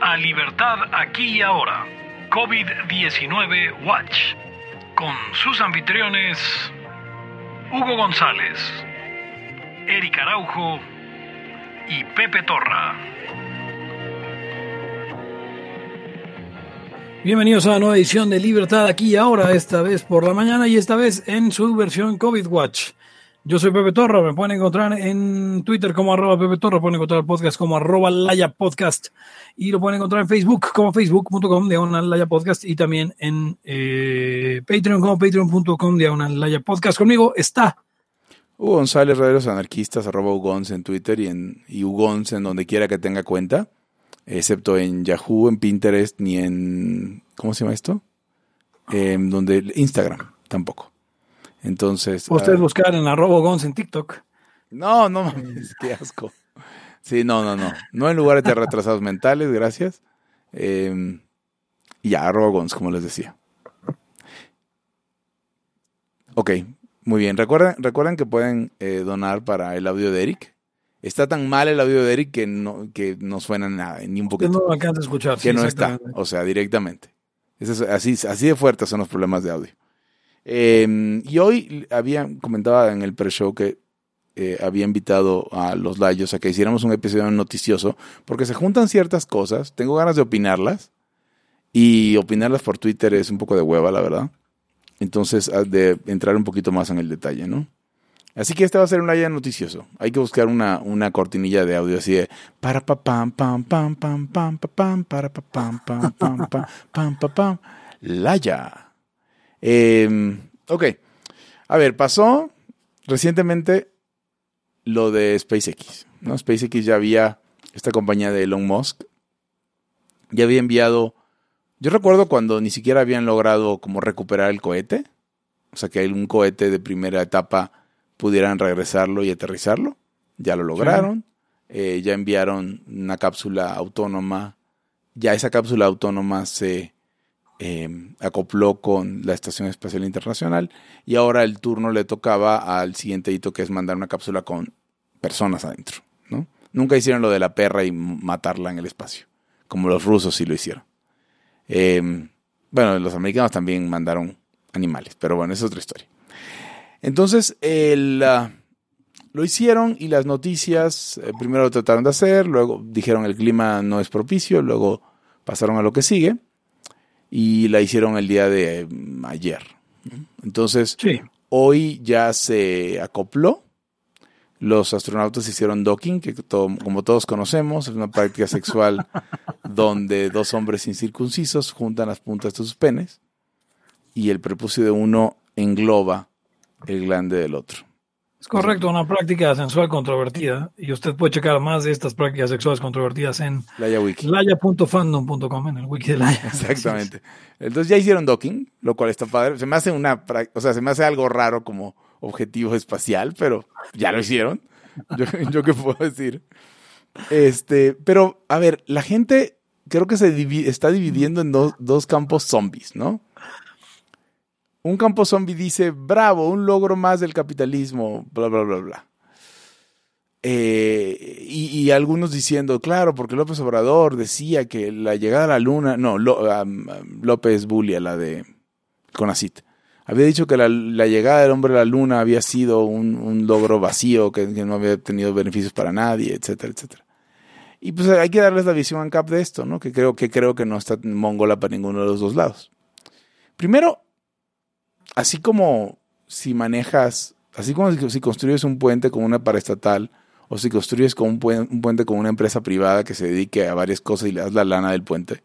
a Libertad aquí y ahora, COVID-19 Watch, con sus anfitriones Hugo González, Eric Araujo y Pepe Torra. Bienvenidos a la nueva edición de Libertad aquí y ahora, esta vez por la mañana y esta vez en su versión COVID Watch. Yo soy Pepe Torra, me pueden encontrar en Twitter como arroba Pepe Torra, pueden encontrar podcast como arroba Laya Podcast y lo pueden encontrar en Facebook como facebook.com diagonal Laya Podcast y también en eh, Patreon como patreon.com diagonal Laya Podcast. Conmigo está Hugo González, Radios Anarquistas, arroba Ugons en Twitter y, en, y Ugons en donde quiera que tenga cuenta, excepto en Yahoo, en Pinterest, ni en, ¿cómo se llama esto? En donde, Instagram, tampoco. Entonces. Ustedes uh, buscar en arroba Gons en TikTok. No, no mames, qué asco. Sí, no, no, no. No en lugares de retrasados mentales, gracias. Eh, y ya, arroba Gons, como les decía. Ok, muy bien. Recuerden, recuerden que pueden eh, donar para el audio de Eric. Está tan mal el audio de Eric que no, que no suena nada, ni un poquito. Que no alcanza a escuchar. Que no está, o sea, directamente. Es así, así de fuertes son los problemas de audio. Eh, y hoy había comentado en el pre-show que eh, había invitado a los Layos a que hiciéramos un episodio noticioso, porque se juntan ciertas cosas, tengo ganas de opinarlas, y opinarlas por Twitter es un poco de hueva, la verdad. Entonces, de entrar un poquito más en el detalle, ¿no? Así que este va a ser un Laya noticioso. Hay que buscar una, una cortinilla de audio así de para pa pam pam pam pam pam pam para pa pam pam pam pam pam pam Laya. Eh, ok. A ver, pasó recientemente lo de SpaceX. ¿no? SpaceX ya había, esta compañía de Elon Musk, ya había enviado, yo recuerdo cuando ni siquiera habían logrado como recuperar el cohete, o sea que un cohete de primera etapa pudieran regresarlo y aterrizarlo, ya lo lograron, eh, ya enviaron una cápsula autónoma, ya esa cápsula autónoma se Em, acopló con la Estación Espacial Internacional y ahora el turno le tocaba al siguiente hito que es mandar una cápsula con personas adentro. ¿no? Nunca hicieron lo de la perra y matarla en el espacio, como los rusos sí lo hicieron. Em, bueno, los americanos también mandaron animales, pero bueno, es otra historia. Entonces, ah, lo hicieron y las noticias eh, primero lo trataron de hacer, luego dijeron el clima no es propicio, luego pasaron a lo que sigue y la hicieron el día de mm, ayer. Entonces, hoy ya se acopló. Los astronautas hicieron docking, que como todos conocemos, es una práctica sexual donde dos hombres incircuncisos juntan las puntas de sus penes y el prepucio de uno engloba el glande del otro. Es correcto, una práctica sensual controvertida. Y usted puede checar más de estas prácticas sexuales controvertidas en laya.fandom.com, en el wiki de Laya. Exactamente. Entonces ya hicieron docking, lo cual está padre. Se me hace una, o sea, se me hace algo raro como objetivo espacial, pero ya lo hicieron. Yo, qué puedo decir. Este, pero a ver, la gente creo que se está dividiendo en dos campos zombies, ¿no? Un campo zombie dice, bravo, un logro más del capitalismo, bla, bla, bla, bla. Eh, y, algunos diciendo, claro, porque López Obrador decía que la llegada a la luna, no, López Bulia, la de Conacit, había dicho que la, llegada del hombre a la luna había sido un, logro vacío, que, no había tenido beneficios para nadie, etcétera, etcétera. Y pues hay que darles la visión en cap de esto, ¿no? Que creo que creo que no está mongola para ninguno de los dos lados. Primero, así como si manejas, así como si construyes un puente con una paraestatal o si construyes con un, puente con una empresa privada que se dedique a varias cosas y le das la lana del puente,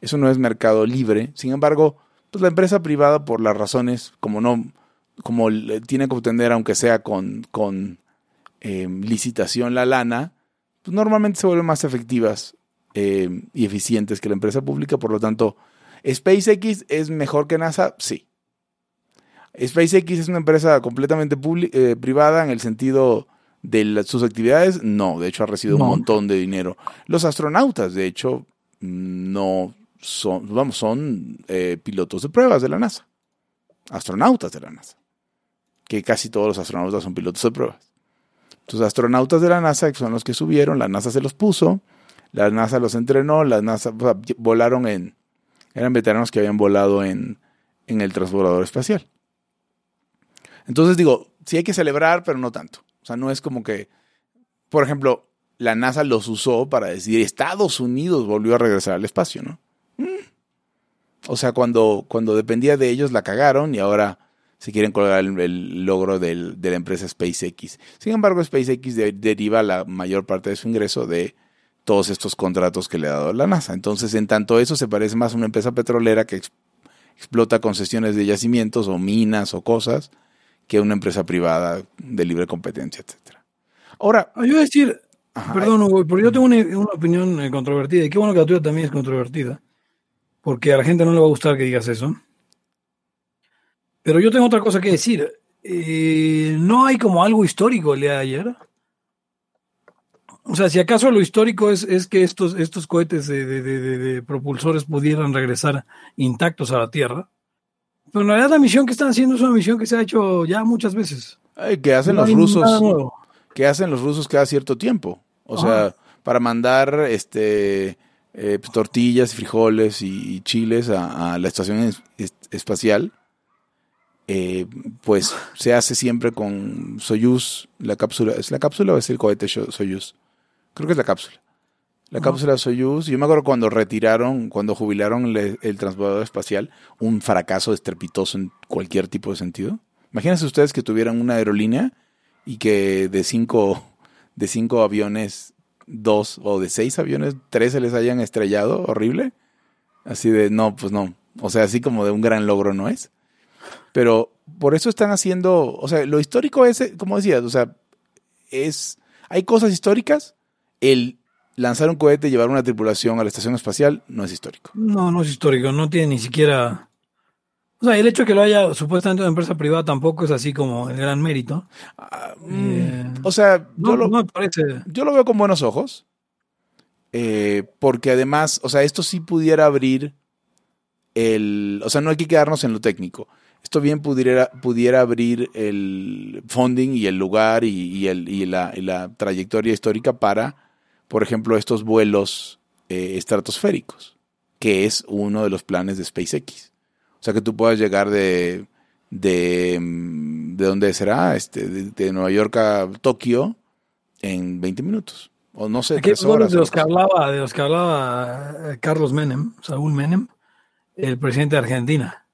eso no es mercado libre. Sin embargo, pues la empresa privada por las razones como no, como tiene que obtener aunque sea con, con eh, licitación la lana, pues normalmente se vuelven más efectivas eh, y eficientes que la empresa pública. Por lo tanto, SpaceX es mejor que NASA, sí. SpaceX es una empresa completamente eh, privada en el sentido de sus actividades. No, de hecho ha recibido un montón de dinero. Los astronautas, de hecho, no son, vamos, son eh, pilotos de pruebas de la NASA. Astronautas de la NASA. Que casi todos los astronautas son pilotos de pruebas. Los astronautas de la NASA son los que subieron, la NASA se los puso, La NASA los entrenó, la NASA volaron en, eran veteranos que habían volado en, en el transbordador espacial. Entonces digo, sí hay que celebrar, pero no tanto. O sea, no es como que, por ejemplo, la NASA los usó para decir Estados Unidos volvió a regresar al espacio, ¿no? Mm. O sea, cuando, cuando dependía de ellos la cagaron y ahora se quieren colgar el, logro de la empresa SpaceX. Sin embargo, SpaceX deriva la mayor parte de su ingreso de todos estos contratos que le ha dado la NASA. Entonces, en tanto eso se parece más a una empresa petrolera que explota concesiones de yacimientos o minas o cosas que una empresa privada de libre competencia, etcétera. Ahora, yo voy a decir, perdón, Hugo, pero yo tengo una, opinión eh, controvertida y qué bueno que la tuya también es controvertida, porque a la gente no le va a gustar que digas eso. Pero yo tengo otra cosa que decir. Eh, no hay como algo histórico el día de ayer. O sea, si acaso lo histórico es, es que estos, estos cohetes de, propulsores pudieran regresar intactos a la Tierra. Pero en realidad la misión que están haciendo es una misión que se ha hecho ya muchas veces. que hacen los rusos. Que hacen los rusos cada cierto tiempo. O sea, para mandar este eh, tortillas, frijoles y, chiles a, la estación espacial. Eh, pues se hace siempre con Soyuz, la cápsula, ¿es la cápsula o es el cohete Soyuz? Creo que es la cápsula. La cápsula Soyuz, yo me acuerdo cuando retiraron, cuando jubilaron el transbordador espacial, un fracaso estrepitoso en cualquier tipo de sentido. Imagínense ustedes que tuvieran una aerolínea y que de cinco, de cinco aviones, dos o de seis aviones, tres se les hayan estrellado, horrible. Así de, no, pues no. O sea, así como de un gran logro no es. Pero por eso están haciendo, o sea, lo histórico es, como decías, o sea, es, hay cosas históricas el lanzar un cohete y llevar una tripulación a la estación espacial no es histórico. No, no es histórico, no tiene ni siquiera... O sea, el hecho de que lo haya supuestamente una empresa privada tampoco es así como el gran mérito. Ah, eh, mm, o sea, yo, lo, yo lo veo con buenos ojos. Eh, porque además, o sea, esto sí pudiera abrir el... O sea, no hay que quedarnos en lo técnico. Esto bien pudiera, pudiera abrir el funding y el lugar y, el, y la, y la trayectoria histórica para por ejemplo, estos vuelos eh, estratosféricos, que es uno de los planes de SpaceX. O sea, que tú puedas llegar de, de, mm, ¿de dónde será? Este, de, Nueva York a Tokio en 20 minutos. O no sé, tres horas. De los, que hablaba, de los que hablaba eh, Carlos Menem, Saúl Menem, el presidente de Argentina.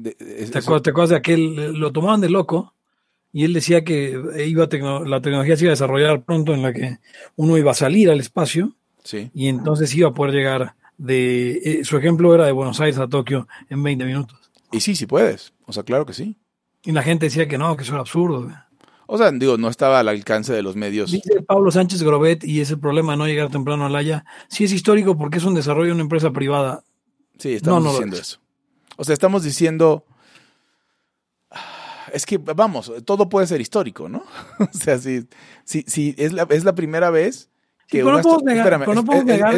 ¿Te, acuerdas, de aquel? Lo tomaban de loco y él decía que iba la tecnología se iba a desarrollar pronto en la que uno iba a salir al espacio sí. y entonces iba a poder llegar de... Eh, su ejemplo era de Buenos Aires a Tokio en 20 minutos. Y sí, sí puedes. O sea, claro que sí. Y la gente decía que no, que eso era absurdo. O sea, digo, no estaba al alcance de los medios. Dice Pablo Sánchez Grobet, y ese problema de no llegar temprano a la Haya, sí es histórico porque es un desarrollo de una empresa privada. Sí, estamos diciendo eso. O sea, estamos diciendo es que, vamos, todo puede ser histórico, ¿no? o sea, si, si, es, la, es la primera vez que un es,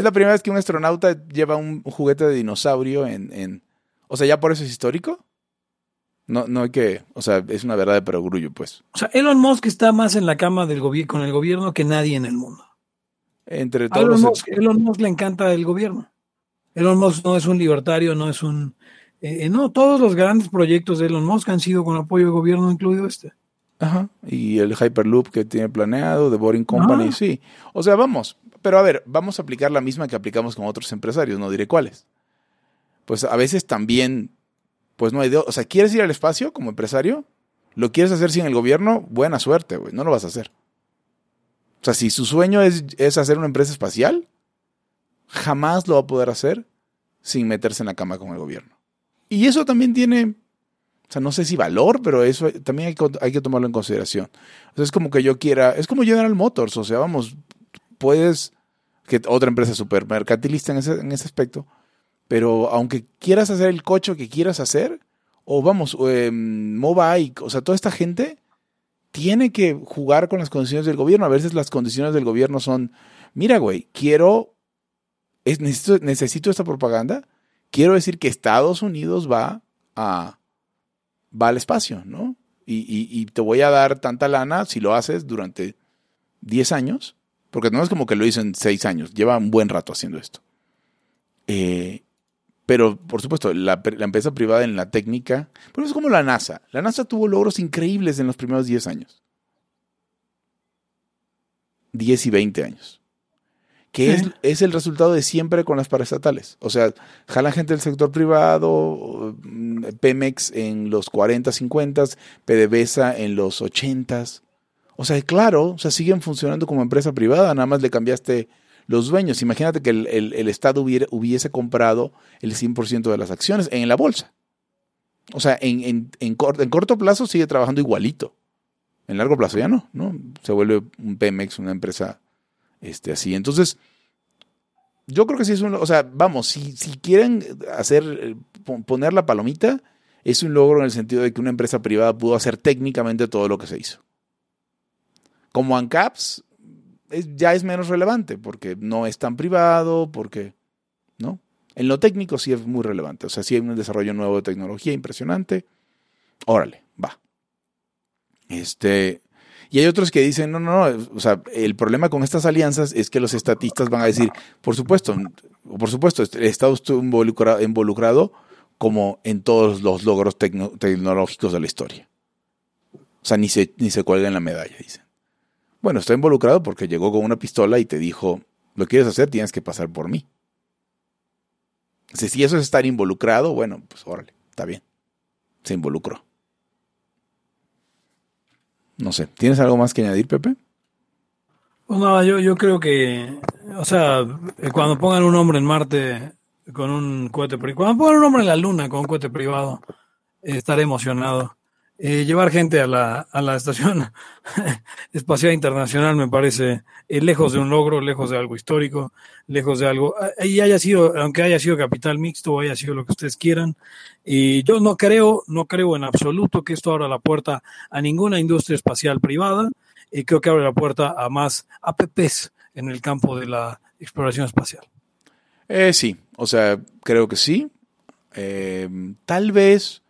la primera vez que un astronauta lleva un, juguete de dinosaurio en, en, O sea, ¿ya por eso es histórico? No, no hay que... O sea, es una verdad de perogrullo, pues. O sea, Elon Musk está más en la cama del con el gobierno que nadie en el mundo. Entre todos Elon, Musk, Elon Musk le encanta el gobierno. Elon Musk no es un libertario, no es un eh, no, todos los grandes proyectos de Elon Musk han sido con apoyo del gobierno, incluido este. Ajá. Y el Hyperloop que tiene planeado, de Boring Company, sí. O sea, vamos. Pero a ver, vamos a aplicar la misma que aplicamos con otros empresarios, no diré cuáles. Pues a veces también, pues no hay de, O sea, ¿quieres ir al espacio como empresario? ¿Lo quieres hacer sin el gobierno? Buena suerte, güey. No lo vas a hacer. O sea, si su sueño es, es hacer una empresa espacial, jamás lo va a poder hacer sin meterse en la cama con el gobierno. Y eso también tiene, o sea, no sé si valor, pero eso también hay que, hay que tomarlo en consideración. O sea, es como que yo quiera, es como General Motors, o sea, vamos, puedes, que otra empresa super mercantilista en ese, en ese aspecto, pero aunque quieras hacer el coche que quieras hacer, o vamos, eh, o sea, toda esta gente tiene que jugar con las condiciones del gobierno. A veces las condiciones del gobierno son, mira, güey, quiero, necesito, necesito esta propaganda, quiero decir que Estados Unidos va a va al espacio, ¿no? Y, te voy a dar tanta lana si lo haces durante 10 años Porque no es como que lo hizo en seis años, lleva un buen rato haciendo esto. Eh, pero, por supuesto, la, empresa privada en la técnica, pero es como la NASA. La NASA tuvo logros increíbles en los primeros 10 años. 10 y 20 años. Que es, es, el resultado de siempre con las paraestatales. O sea, jalan gente del sector privado, mm, Pemex en los 40, 50, PDVSA en los 80. O sea, claro, o sea, siguen funcionando como empresa privada, nada más le cambiaste los dueños. Imagínate que el, Estado hubiese comprado el 100% de las acciones en la bolsa. O sea, en, en, corto plazo sigue trabajando igualito. En largo plazo ya no, ¿no? Se vuelve un Pemex, una empresa este, así. Entonces, yo creo que sí es un... O sea, vamos, si, si quieren hacer, poner la palomita, es un logro en el sentido de que una empresa privada pudo hacer técnicamente todo lo que se hizo. Como ANCAPS, ya es menos relevante porque no es tan privado, porque, ¿no? En lo técnico sí es muy relevante. O sea, si hay un desarrollo nuevo de tecnología impresionante. Órale, va. Este, y hay otros que dicen, no, no, no, o sea, el problema con estas alianzas es que los estatistas van a decir, por supuesto, por supuesto, el Estado estuvo involucrado, involucrado como en todos los logros tecnológicos de la historia. O sea, ni se, ni se cuelga en la medalla, dicen. Bueno, está involucrado porque llegó con una pistola y te dijo, lo quieres hacer, tienes que pasar por mí. Si eso es estar involucrado, bueno, pues órale, está bien. Se involucró. No sé, ¿tienes algo más que añadir, Pepe? Pues nada, yo, yo creo que, o sea, eh, cuando pongan un hombre en Marte con un cohete privado, cuando pongan un hombre en la Luna con un cohete privado, estaré emocionado. Eh, llevar gente a la, a la estación espacial internacional me parece eh, lejos de un logro, lejos de algo histórico, lejos de algo, eh, y haya sido, aunque haya sido capital mixto, haya sido lo que ustedes quieran, y yo no creo, no creo en absoluto que esto abra la puerta a ninguna industria espacial privada, y creo que abre la puerta a más APPs en el campo de la exploración espacial. sí, o sea, creo que sí. tal vez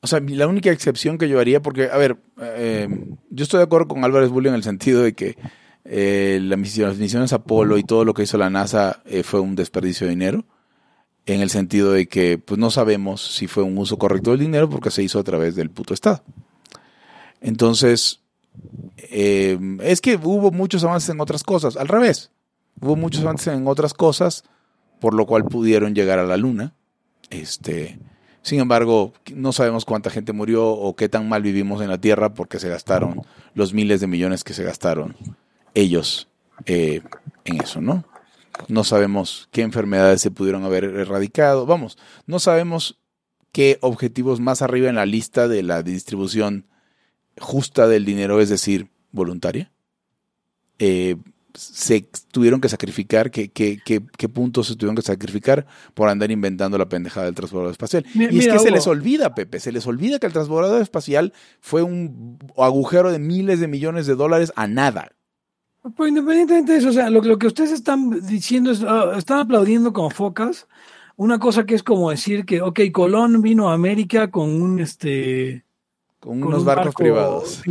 o sea, la única excepción que yo haría, porque, a ver, eh, yo estoy de acuerdo con Álvarez Bulli en el sentido de que eh, las misiones Apolo y todo lo que hizo la NASA eh, fue un desperdicio de dinero, en el sentido de que pues no sabemos si fue un uso correcto del dinero porque se hizo a través del puto Estado. Entonces, es que hubo muchos avances en otras cosas, al revés, hubo muchos avances en otras cosas, por lo cual pudieron llegar a la Luna. Este, sin embargo, no sabemos cuánta gente murió o qué tan mal vivimos en la Tierra porque se gastaron los miles de millones que se gastaron ellos eh, en eso, ¿no? No sabemos qué enfermedades se pudieron haber erradicado. Vamos, no sabemos qué objetivos más arriba en la lista de la distribución justa del dinero, es decir, voluntaria, eh, se tuvieron que sacrificar, qué, qué, qué, puntos se tuvieron que sacrificar por andar inventando la pendejada del transbordador espacial. y es que se les olvida, Pepe, se les olvida que el transbordador espacial fue un agujero de miles de millones de dólares a nada. Pues independientemente de eso, o sea, lo, lo que ustedes están diciendo es, ah, están aplaudiendo como focas, una cosa que es como decir que, ok, Colón vino a América con un, este... Con unos barcos privados.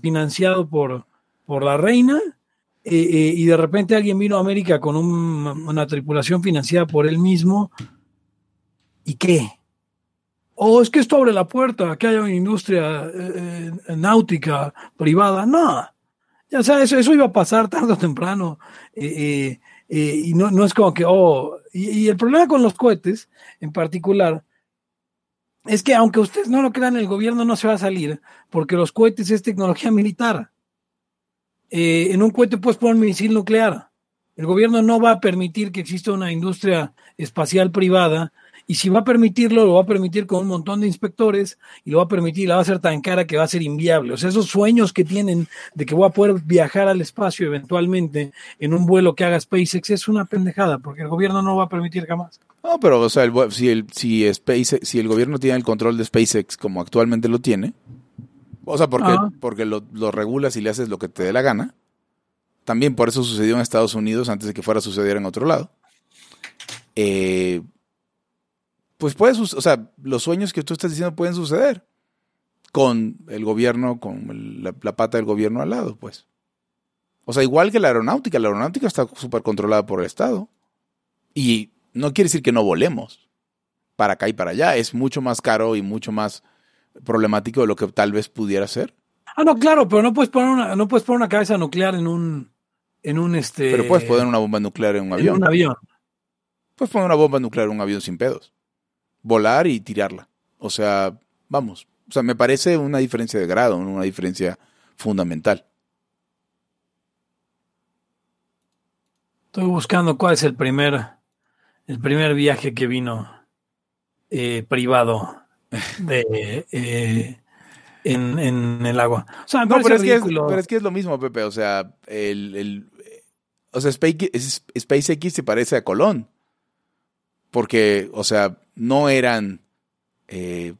financiado por, por la reina eh, eh, y de repente alguien vino a América con una tripulación financiada por él mismo. ¿Y qué? ¿O oh, es que esto abre la puerta que haya una industria eh, náutica privada? No. Ya sabes, eso, iba a pasar tarde o temprano. y no, no, es como que, oh, y, el problema con los cohetes en particular es que aunque ustedes no lo crean, el gobierno no se va a salir porque los cohetes es tecnología militar. Eh, en un cohete puedes poner un misil nuclear. El gobierno no va a permitir que exista una industria espacial privada y si va a permitirlo, lo va a permitir con un montón de inspectores y lo va a permitir, la va a hacer tan cara que va a ser inviable. O sea, esos sueños que tienen de que voy a poder viajar al espacio eventualmente en un vuelo que haga SpaceX es una pendejada, porque el gobierno no va a permitir jamás. No, pero o sea, si, el, si, SpaceX, si el gobierno tiene el control de SpaceX como actualmente lo tiene, o sea, porque, porque lo, regulas y le haces lo que te dé la gana. También por eso sucedió en Estados Unidos antes de que fuera a suceder en otro lado. Eh, pues puede o sea, los sueños que tú estás diciendo pueden suceder con el gobierno, con la, pata del gobierno al lado, pues. O sea, igual que la aeronáutica, la aeronáutica está súper controlada por el Estado. Y no quiere decir que no volemos para acá y para allá. Es mucho más caro y mucho más problemático de lo que tal vez pudiera ser. Ah, no, claro, pero no puedes poner una, no puedes poner una cabeza nuclear en un, en un este. Pero puedes poner una bomba nuclear en un avión. En un avión. Puedes poner una bomba nuclear en un avión sin pedos. Volar y tirarla. O sea, vamos. O sea, me parece una diferencia de grado, una diferencia fundamental. Estoy buscando cuál es el primer, el primer viaje que vino eh, privado de, eh, en, en, el agua. O sea, no, pero es, que es, pero es, que es, lo mismo, Pepe. O sea, el, el o sea, SpaceX, SpaceX se parece a Colón. Porque, o sea, no eran eh,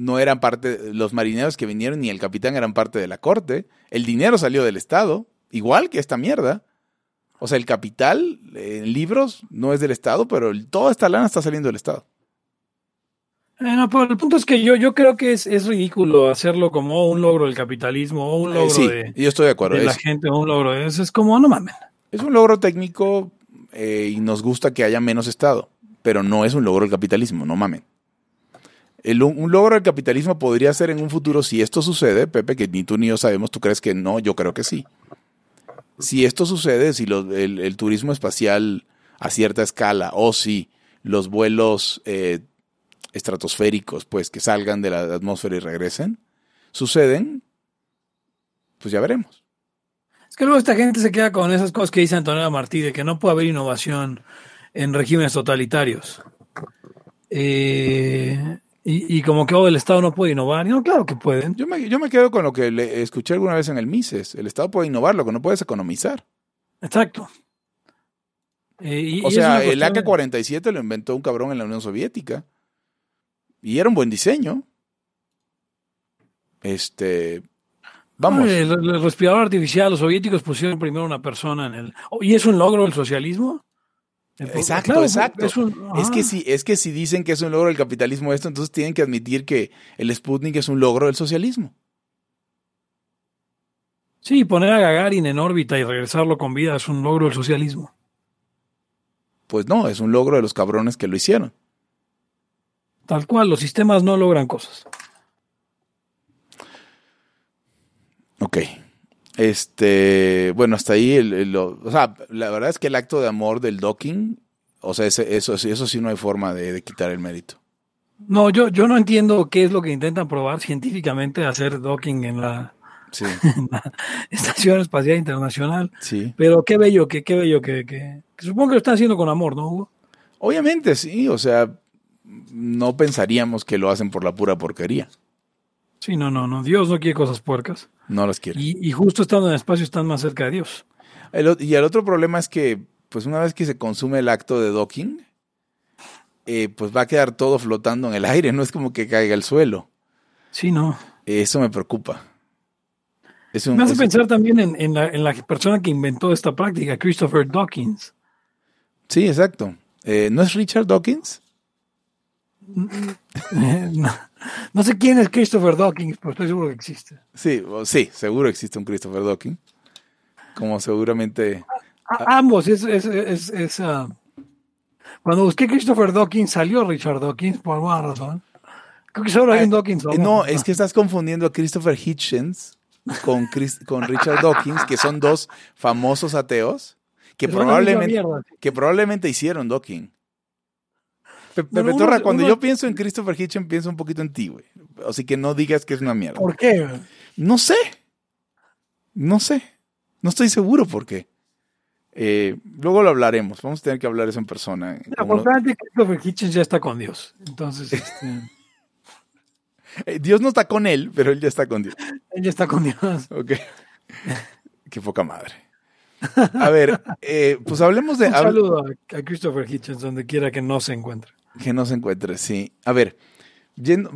no eran parte, los marineros que vinieron ni el capitán eran parte de la corte. El dinero salió del Estado, igual que esta mierda. O sea, el capital en libros no es del Estado, pero toda esta lana está saliendo del Estado. Eh, no, pero el punto es que yo, yo creo que es, es, ridículo hacerlo como un logro del capitalismo o un eh, logro de, yo estoy de, acuerdo. la gente o un logro eso. Es como, no mames. Es un logro técnico eh, y nos gusta que haya menos Estado, pero no es un logro del capitalismo, no mamen. El, un logro del capitalismo podría ser en un futuro, si esto sucede, Pepe, que ni tú ni yo sabemos, tú crees que no, yo creo que sí si esto sucede, si el, turismo espacial a cierta escala o si los vuelos eh, estratosféricos, pues que salgan de la atmósfera y regresen, suceden, pues ya veremos. Es que luego esta gente se queda con esas cosas que dice Antonella Martí, de que no puede haber innovación en regímenes totalitarios. Eh, y, como que oh, el Estado no puede innovar. no, claro que pueden. Yo me, yo me quedo con lo que le escuché alguna vez en el Mises. El Estado puede innovar, lo que no puede es economizar. Exacto. Eh, o sea, el AK-47 lo inventó un cabrón en la Unión Soviética. Y era un buen diseño. Este. Vamos. el, respirador artificial, los soviéticos pusieron primero una persona en el. Oh, ¿Y es un logro del socialismo? Exacto, exacto. Es, que si, es que si dicen que es un logro del capitalismo esto, entonces tienen que admitir que el Sputnik es un logro del socialismo. Sí, poner a Gagarin en órbita y regresarlo con vida es un logro del socialismo. Pues no, es un logro de los cabrones que lo hicieron. Tal cual, los sistemas no logran cosas. Ok. Este, bueno, hasta ahí, el, o sea, la verdad es que el acto de amor del docking, o sea, eso, eso sí no hay forma de, quitar el mérito. No, yo, yo no entiendo qué es lo que intentan probar científicamente hacer docking en la, Estación Espacial Internacional. Sí. Pero qué bello, que, qué bello que, que, supongo que lo están haciendo con amor, ¿no, Hugo? Obviamente, sí, o sea, no pensaríamos que lo hacen por la pura porquería. Sí, no, no, no. Dios no quiere cosas puercas. No las quiere. Y, justo estando en el espacio están más cerca de Dios. y el otro problema es que, pues una vez que se consume el acto de docking, eh, pues va a quedar todo flotando en el aire, no es como que caiga al suelo. Sí, no. Eso me preocupa. me hace pensar también en, la, en, la, persona que inventó esta práctica, Christopher Dawkins. Sí, exacto. Eh, ¿No es Richard Dawkins? No, sé quién es Christopher Dawkins, pero estoy seguro que existe. Sí, sí, seguro existe un Christopher Dawkins. Como seguramente. ambos, es. es, ah, cuando busqué Christopher Dawkins salió Richard Dawkins por alguna razón. Creo que solo hay un Dawkins. No, es que estás confundiendo a Christopher Hitchens con, con Richard Dawkins, que son dos famosos ateos que, probablemente, que probablemente hicieron Dawkins. Pepe Torra, cuando yo pienso en Christopher Hitchens, pienso un poquito en ti, güey. Así que no digas que es una mierda. ¿Por qué? No sé. No sé. No estoy seguro por qué. Eh, luego lo hablaremos. Vamos a tener que hablar eso en persona. Importante Christopher Hitchens ya está con Dios. Entonces, este... Eh, Dios no está con él, pero él ya está con Dios. él ya está con Dios. Ok. Qué poca madre. A ver, eh, pues hablemos de. Un saludo a Christopher Hitchens, donde quiera que no se encuentre. Que no se encuentre, sí. A ver,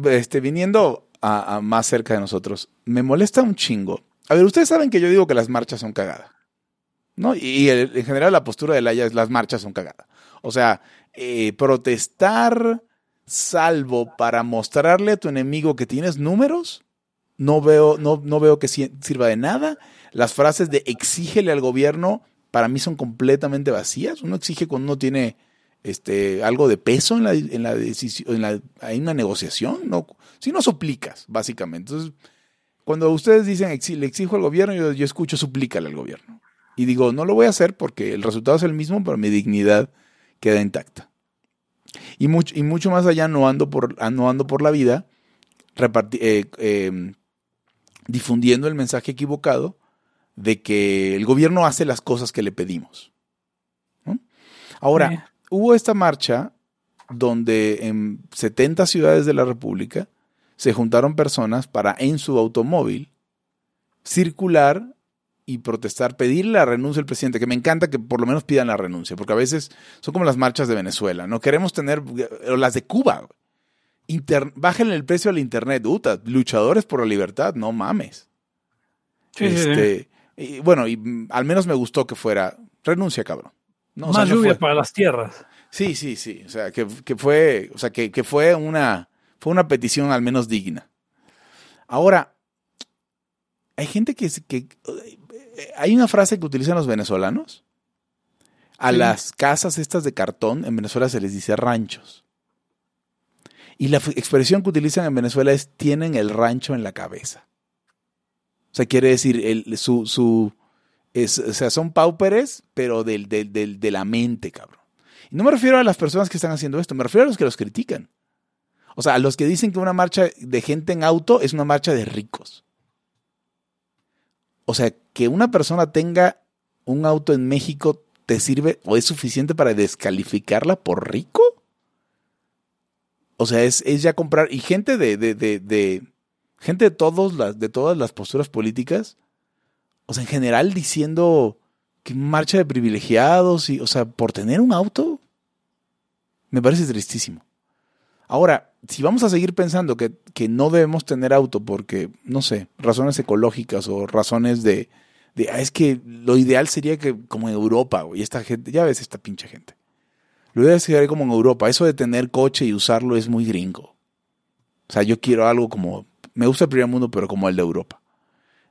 este, viniendo a, más cerca de nosotros, me molesta un chingo. A ver, ustedes saben que yo digo que las marchas son cagadas. ¿No? Y, en general la postura de Laia es las marchas son cagadas. O sea, eh, protestar salvo para mostrarle a tu enemigo que tienes números, No veo, no, no veo que sirva de nada. Las frases de exígele al gobierno para mí son completamente vacías. Uno exige cuando uno tiene este, algo de peso en la, en la decisión, en la, una negociación, no, si no suplicas, básicamente. Entonces, cuando ustedes dicen le exijo al gobierno, yo, yo escucho suplícale al gobierno. Y digo, no lo voy a hacer porque el resultado es el mismo, pero mi dignidad queda intacta. Y mucho, y mucho más allá no ando por, no ando por la vida eh, em, difundiendo el mensaje equivocado de que el gobierno hace las cosas que le pedimos. Ahora, hubo esta marcha donde en 70 ciudades de la República se juntaron personas para en su automóvil circular y protestar, pedir la renuncia del presidente, que me encanta que por lo menos pidan la renuncia, porque a veces son como las marchas de Venezuela, no queremos tener, o las de Cuba, Inter, bájenle el precio al internet, Uta, luchadores por la libertad, no mames. este, Y, bueno, y al menos me gustó que fuera, renuncia, cabrón. Más lluvia para las tierras. Sí, sí, sí, o sea, que, fue, o sea, que, que fue una, fue una petición al menos digna. Ahora, hay gente que, que hay una frase que utilizan los venezolanos. A las casas estas de cartón en Venezuela se les dice ranchos. Y la expresión que utilizan en Venezuela es tienen el rancho en la cabeza. O sea, quiere decir, el, su, su o sea, son pauperes, pero del, de la mente, cabrón. Y no me refiero a las personas que están haciendo esto, me refiero a los que los critican. O sea, a los que dicen que una marcha de gente en auto es una marcha de ricos. O sea, que una persona tenga un auto en México te sirve o es suficiente para descalificarla por rico. O sea, es, ya comprar. Y gente de, de, de, gente de todos las, de todas las posturas políticas, o sea, en general diciendo que marcha de privilegiados y, o sea, por tener un auto, me parece tristísimo. Ahora, si vamos a seguir pensando que, no debemos tener auto porque, no sé, razones ecológicas o razones de, de ah, es que lo ideal sería que como en Europa, y esta gente, ya ves esta pinche gente. Lo ideal sería como en Europa. Eso de tener coche y usarlo es muy gringo. O sea, yo quiero algo como, me gusta el primer mundo, pero como el de Europa.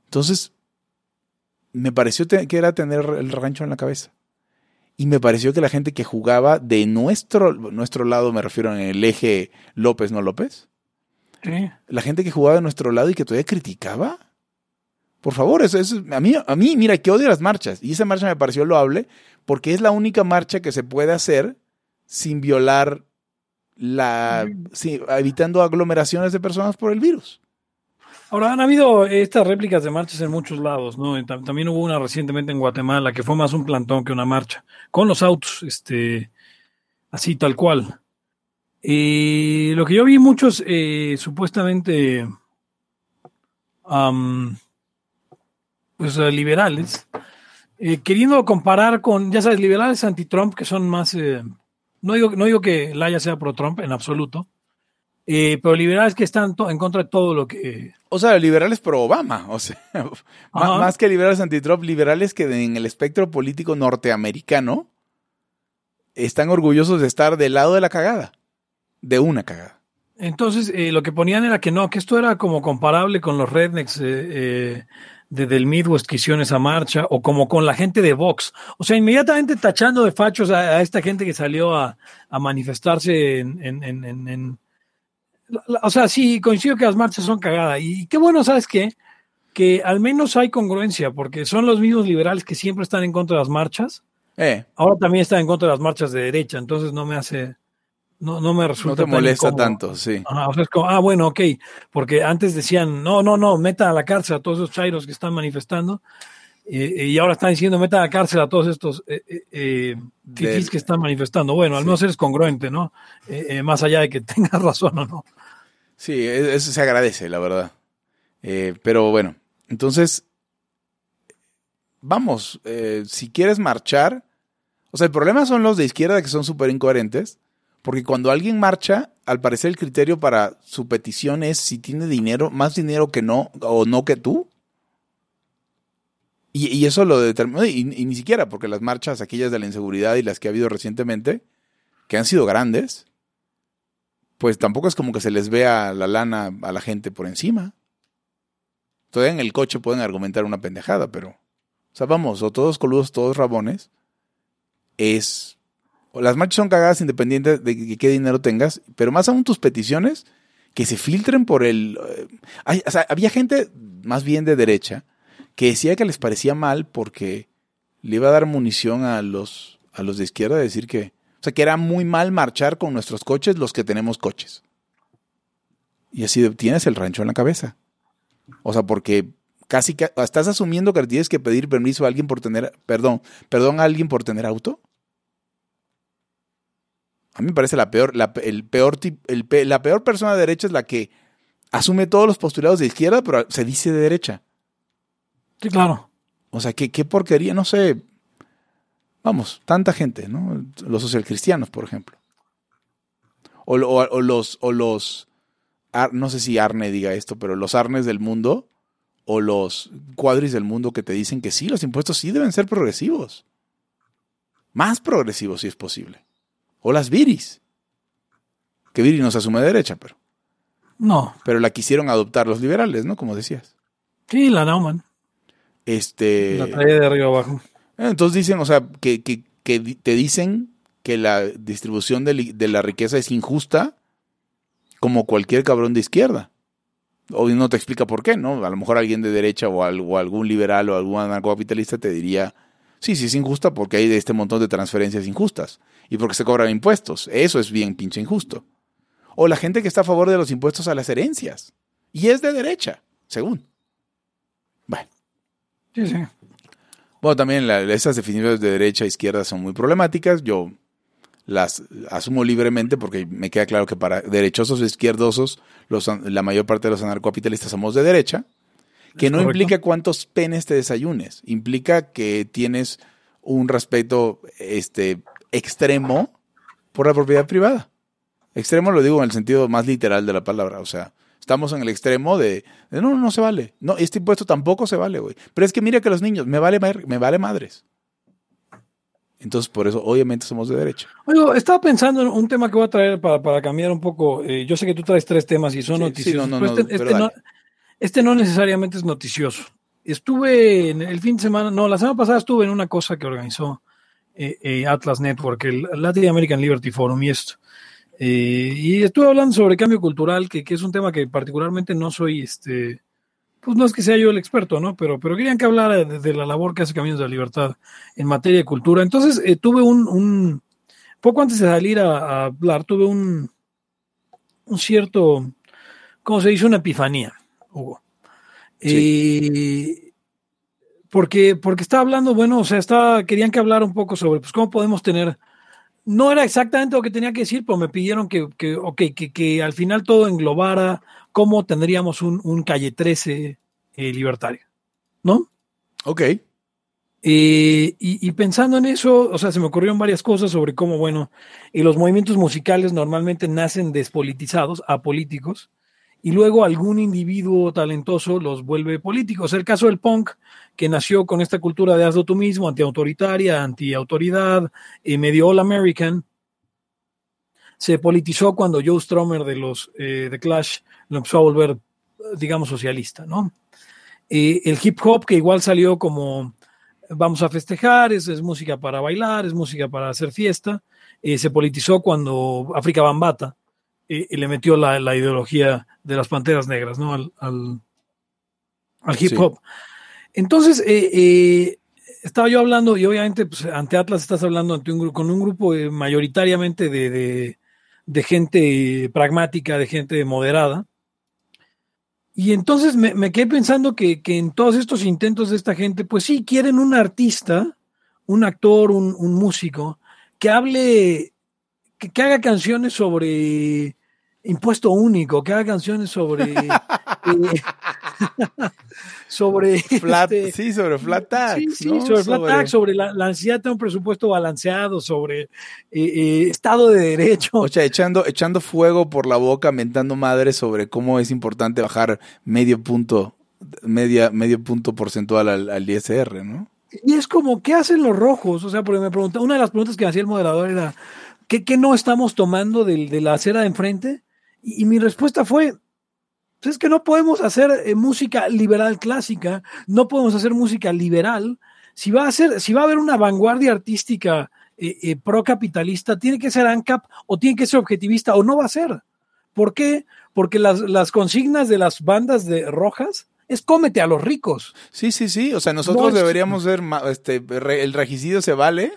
Entonces, me pareció que era tener el rancho en la cabeza. Y me pareció que la gente que jugaba de nuestro, nuestro lado, me refiero en el eje López, no López. La gente que jugaba de nuestro lado y que todavía criticaba. Por favor, eso, es a, mí, a mí, mira, que odio las marchas. Y esa marcha me pareció loable porque es la única marcha que se puede hacer sin violar la. evitando aglomeraciones de personas por el virus. Ahora, han habido estas réplicas de marchas en muchos lados, ¿no? También hubo una recientemente en Guatemala que fue más un plantón que una marcha, con los autos, este, así tal cual. Y lo que yo vi muchos, eh, supuestamente, pues eh, liberales, eh, queriendo comparar con, ya sabes, liberales anti-Trump, que son más, no, digo, no digo que Laya sea pro-Trump en absoluto, eh, pero liberales que están en contra de todo lo que... O sea, liberales pro Obama, o sea, más, que liberales anti-Trump, liberales que en el espectro político norteamericano están orgullosos de estar del lado de la cagada, de una cagada. Entonces, eh, lo que ponían era que no, que esto era como comparable con los rednecks eh, de, del Midwest que hicieron esa marcha, o como con la gente de Vox. O sea, inmediatamente tachando de fachos a, esta gente que salió a, manifestarse en o sea, sí, coincido que las marchas son cagadas. Y qué bueno, ¿sabes qué? Que al menos hay congruencia, porque son los mismos liberales que siempre están en contra de las marchas. Eh. Ahora también están en contra de las marchas de derecha, entonces no me hace, no, no me resulta. No te molesta tanto, sí. o sea, es como, ah, bueno, ok, porque antes decían, no, no, no, meta a la cárcel a todos esos chairos que están manifestando. Y ahora están diciendo meta a la cárcel a todos estos eh, eh, eh que están manifestando. Bueno, al menos eres congruente, ¿no? Eh, más allá de que tengas razón o no. Sí, e, eso se agradece, la verdad. Eh, pero bueno, entonces, vamos, eh, si quieres marchar, o sea, el problema son los de izquierda que son súper incoherentes, porque cuando alguien marcha, al parecer el criterio para su petición es si tiene dinero, más dinero que no, o no que tú. Y, eso lo determina, y, y, ni siquiera, porque las marchas, aquellas de la inseguridad y las que ha habido recientemente, que han sido grandes, pues tampoco es como que se les vea la lana a la gente por encima. Todavía en el coche pueden argumentar una pendejada, pero. O sea, vamos, o todos coludos, todos rabones. Es. O las marchas son cagadas independientes de qué dinero tengas, pero más aún tus peticiones que se filtren por el... Eh, o sea, había gente más bien de derecha que decía que les parecía mal porque le iba a dar munición a los, a los de izquierda, decir que, o sea, que era muy mal marchar con nuestros coches los que tenemos coches. Y así tienes el rancho en la cabeza. O sea, porque casi estás asumiendo que tienes que pedir permiso a alguien por tener, perdón, perdón a alguien por tener auto. A mí me parece la peor, la, el peor, el, la peor persona de derecha es la que asume todos los postulados de izquierda, pero se dice de derecha. Sí, claro. O sea, qué, qué porquería, no sé. Vamos, tanta gente, ¿no? Los socialcristianos, por ejemplo. O, los, o los, no sé si Arne diga esto, pero los Arnes del mundo o los cuadris del mundo que te dicen que sí, los impuestos sí deben ser progresivos. Más progresivos si es posible. O las Viris. Que Viri no se asume de derecha, pero. No. Pero la quisieron adoptar los liberales, ¿no? Como decías. Sí, la Nauman. Este. La traía de arriba abajo. Entonces dicen, o sea, que, que, que te dicen que la distribución de, de, la riqueza es injusta, como cualquier cabrón de izquierda. O no te explica por qué, ¿no? A lo mejor alguien de derecha o, o algún liberal o algún anarcocapitalista te diría, sí, sí es injusta porque hay de este montón de transferencias injustas y porque se cobran impuestos. Eso es bien pinche injusto. O la gente que está a favor de los impuestos a las herencias. Y es de derecha, según. Sí, sí. Bueno, también esas definiciones de derecha e izquierda son muy problemáticas. Yo las asumo libremente porque me queda claro que para derechosos e izquierdosos los, la mayor parte de los anarcocapitalistas somos de derecha, que no implica cuántos penes te desayunes, implica que tienes un respeto este, extremo por la propiedad privada. Extremo lo digo en el sentido más literal de la palabra, o sea, estamos en el extremo de, no, no se vale, no, este impuesto tampoco se vale, güey. Pero es que mira que los niños, me vale, me vale madres. Entonces, por eso, obviamente, somos de derecha. Oye, estaba pensando en un tema que voy a traer para, cambiar un poco. Eh, yo sé que tú traes tres temas y son noticiosos. este, este, no, este, no, necesariamente es noticioso. Estuve en el fin de semana, no, la semana pasada estuve en una cosa que organizó eh, eh, Atlas Network, el Latin American Liberty Forum y esto. Eh, y estuve hablando sobre cambio cultural, que, es un tema que particularmente no soy, este, pues no es que sea yo el experto, ¿no? Pero, pero querían que hablara de, la labor que hace Caminos de la Libertad en materia de cultura. Entonces tuve un, poco antes de salir a, hablar, tuve un, un cierto, ¿cómo se dice? Una epifanía, Hugo. Sí porque, porque estaba hablando, bueno, o sea, estaba, querían que hablara un poco sobre pues, cómo podemos tener. No era exactamente lo que tenía que decir, pero me pidieron que, que, okay, que, que al final todo englobara cómo tendríamos un, un calle 13 eh, libertario. ¿No? Ok. Eh, y, y, pensando en eso, o sea, se me ocurrieron varias cosas sobre cómo, bueno, y los movimientos musicales normalmente nacen despolitizados, apolíticos, y luego algún individuo talentoso los vuelve políticos. El caso del punk, que nació con esta cultura de hazlo tú mismo, antiautoritaria, antiautoridad, eh, medio all American, se politizó cuando Joe Strummer de los eh, The Clash lo empezó a volver, digamos, socialista, ¿no? Eh, el hip hop, que igual salió como vamos a festejar, es, música para bailar, es música para hacer fiesta, se politizó cuando África Bambata y, le metió la, ideología de las panteras negras, ¿no? Al, al, hip hop. Entonces, eh, eh, estaba yo hablando, y obviamente pues, ante Atlas estás hablando ante un, con un grupo eh, mayoritariamente de, de, gente pragmática, de gente moderada. Y entonces me, quedé pensando que, que, en todos estos intentos de esta gente, pues sí, quieren un artista, un actor, un, un músico, que hable que, haga canciones sobre impuesto único, que haga canciones sobre eh, sobre flat, este, sí, sobre flat tax, sí, sobre flat tax, sobre la, la, ansiedad de un presupuesto balanceado, sobre eh, eh, Estado de Derecho. O sea, echando, echando fuego por la boca, mentando madre sobre cómo es importante bajar medio punto, media, medio punto porcentual al, al ISR, ¿no? Y es como, ¿qué hacen los rojos? O sea, porque me pregunta, una de las preguntas que me hacía el moderador era, ¿qué, no estamos tomando de, de la acera de enfrente? Y, mi respuesta fue, Pues es que no podemos hacer eh, música liberal clásica, no podemos hacer música liberal. Si va a ser, si va a haber una vanguardia artística eh, eh, procapitalista, tiene que ser ANCAP o tiene que ser objetivista o no va a ser. ¿Por qué? Porque las, las consignas de las bandas de rojas es cómete a los ricos. Sí, sí, sí. O sea, nosotros No deberíamos ser, este, re- el regicidio se vale.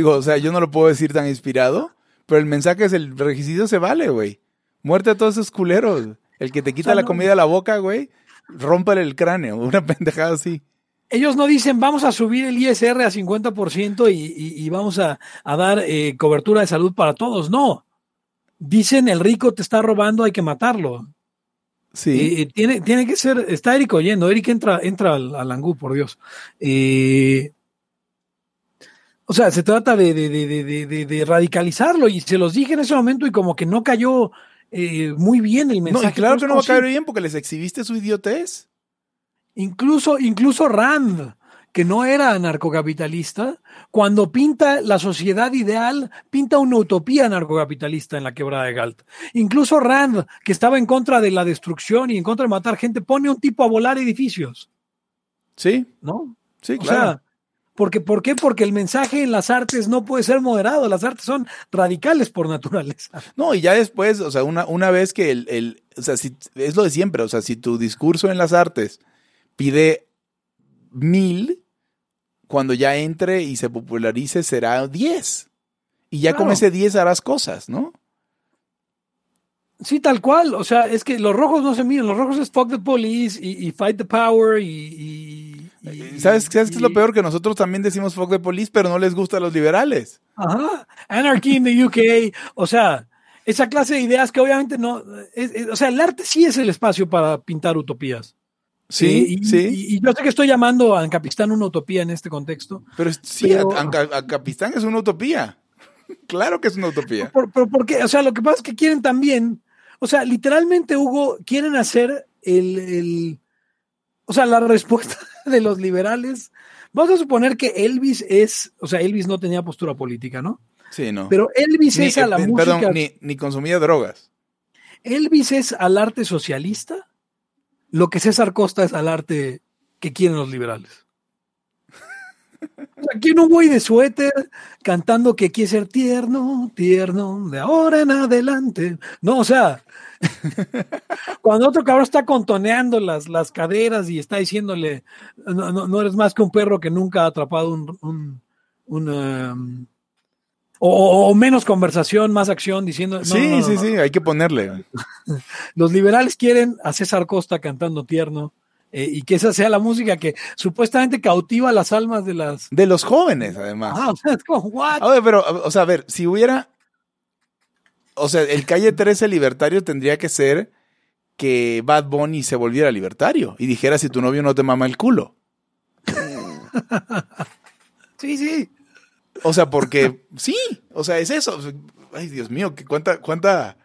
Digo, o sea, yo no lo puedo decir tan inspirado, pero el mensaje es el regicidio se vale, güey. Muerte a todos esos culeros. El que te quita sea, la no- comida a la boca, güey, rómpale el cráneo. Una pendejada así. Ellos no dicen vamos a subir el ISR a 50% y, y- y vamos a, a dar eh, cobertura de salud para todos. No. Dicen el rico te está robando, hay que matarlo. Sí. Eh, eh, tiene, tiene que ser, está Eric oyendo, Eric entra, entra al, al Angú, por Dios. Eh, o sea, se trata de, de- de- de- radicalizarlo y se los dije en ese momento y como que no cayó eh, muy bien el no, mensaje. y claro que no va a caer bien porque les exhibiste su idiotez. Incluso, incluso Rand, que no era anarcocapitalista, cuando pinta la sociedad ideal, pinta una utopía anarcocapitalista en la quebrada de Galt. Incluso Rand, que estaba en contra de la destrucción y en contra de matar gente, pone un tipo a volar edificios, Sí, ¿no? sí, O claro. sea, porque, ¿por qué? Porque el mensaje en las artes no puede ser moderado, las artes son radicales por naturaleza. No, y ya después, o sea, una, una vez que el, el, o sea, si, es lo de siempre, o sea, si tu discurso en las artes pide mil, cuando ya entre y se popularice será diez. Y ya con ese diez harás cosas, ¿no? Sí, tal cual. O sea, es que los rojos no se miden. Los rojos es fuck the police y, y fight the power y- ¿Sabes, ¿sabes qué es lo peor? Que nosotros también decimos fuck the police, pero no les gusta a los liberales. Ajá. Anarchy in the UK. O sea, esa clase de ideas que obviamente no. es- es- o sea, el arte sí es el espacio para pintar utopías. Sí, Eh, y, sí. Y, y yo sé que estoy llamando a Ancapistán una utopía en este contexto. pero sí, pero- a, a- a Capistán es una utopía. claro que es una utopía. Por, por- porque, o sea, lo que pasa es que quieren también, o sea, literalmente, Hugo, quieren hacer el, el- o sea, la respuesta de los liberales. Vamos a suponer que Elvis es, o sea, Elvis no tenía postura política, ¿no? Sí, no. Pero Elvis Ni- es a la eh, música, perdón, ni, ni consumía drogas. Elvis es al arte socialista, lo que César Costa es al arte que quieren los liberales. Aquí un güey de suéter cantando que quiere ser tierno, tierno, de ahora en adelante. No, o sea, cuando otro cabrón está contoneando las, las caderas y está diciéndole, no, no- no eres más que un perro que nunca ha atrapado un... un- un, um, o, o menos conversación, más acción, diciendo... no, sí, no, no, sí, no. sí, hay que ponerle. Los liberales quieren a César Costa cantando tierno eh, y que esa sea la música que supuestamente cautiva las almas de las... De los jóvenes, además. Ah, o sea, es como, what? A ver, pero, o sea, a ver, si hubiera. O sea, el calle 13 libertario tendría que ser que Bad Bunny se volviera libertario y dijera si tu novio no te mama el culo. Sí, sí. O sea, porque sí, o sea, es eso. Ay, Dios mío, que cuánta, cuánta,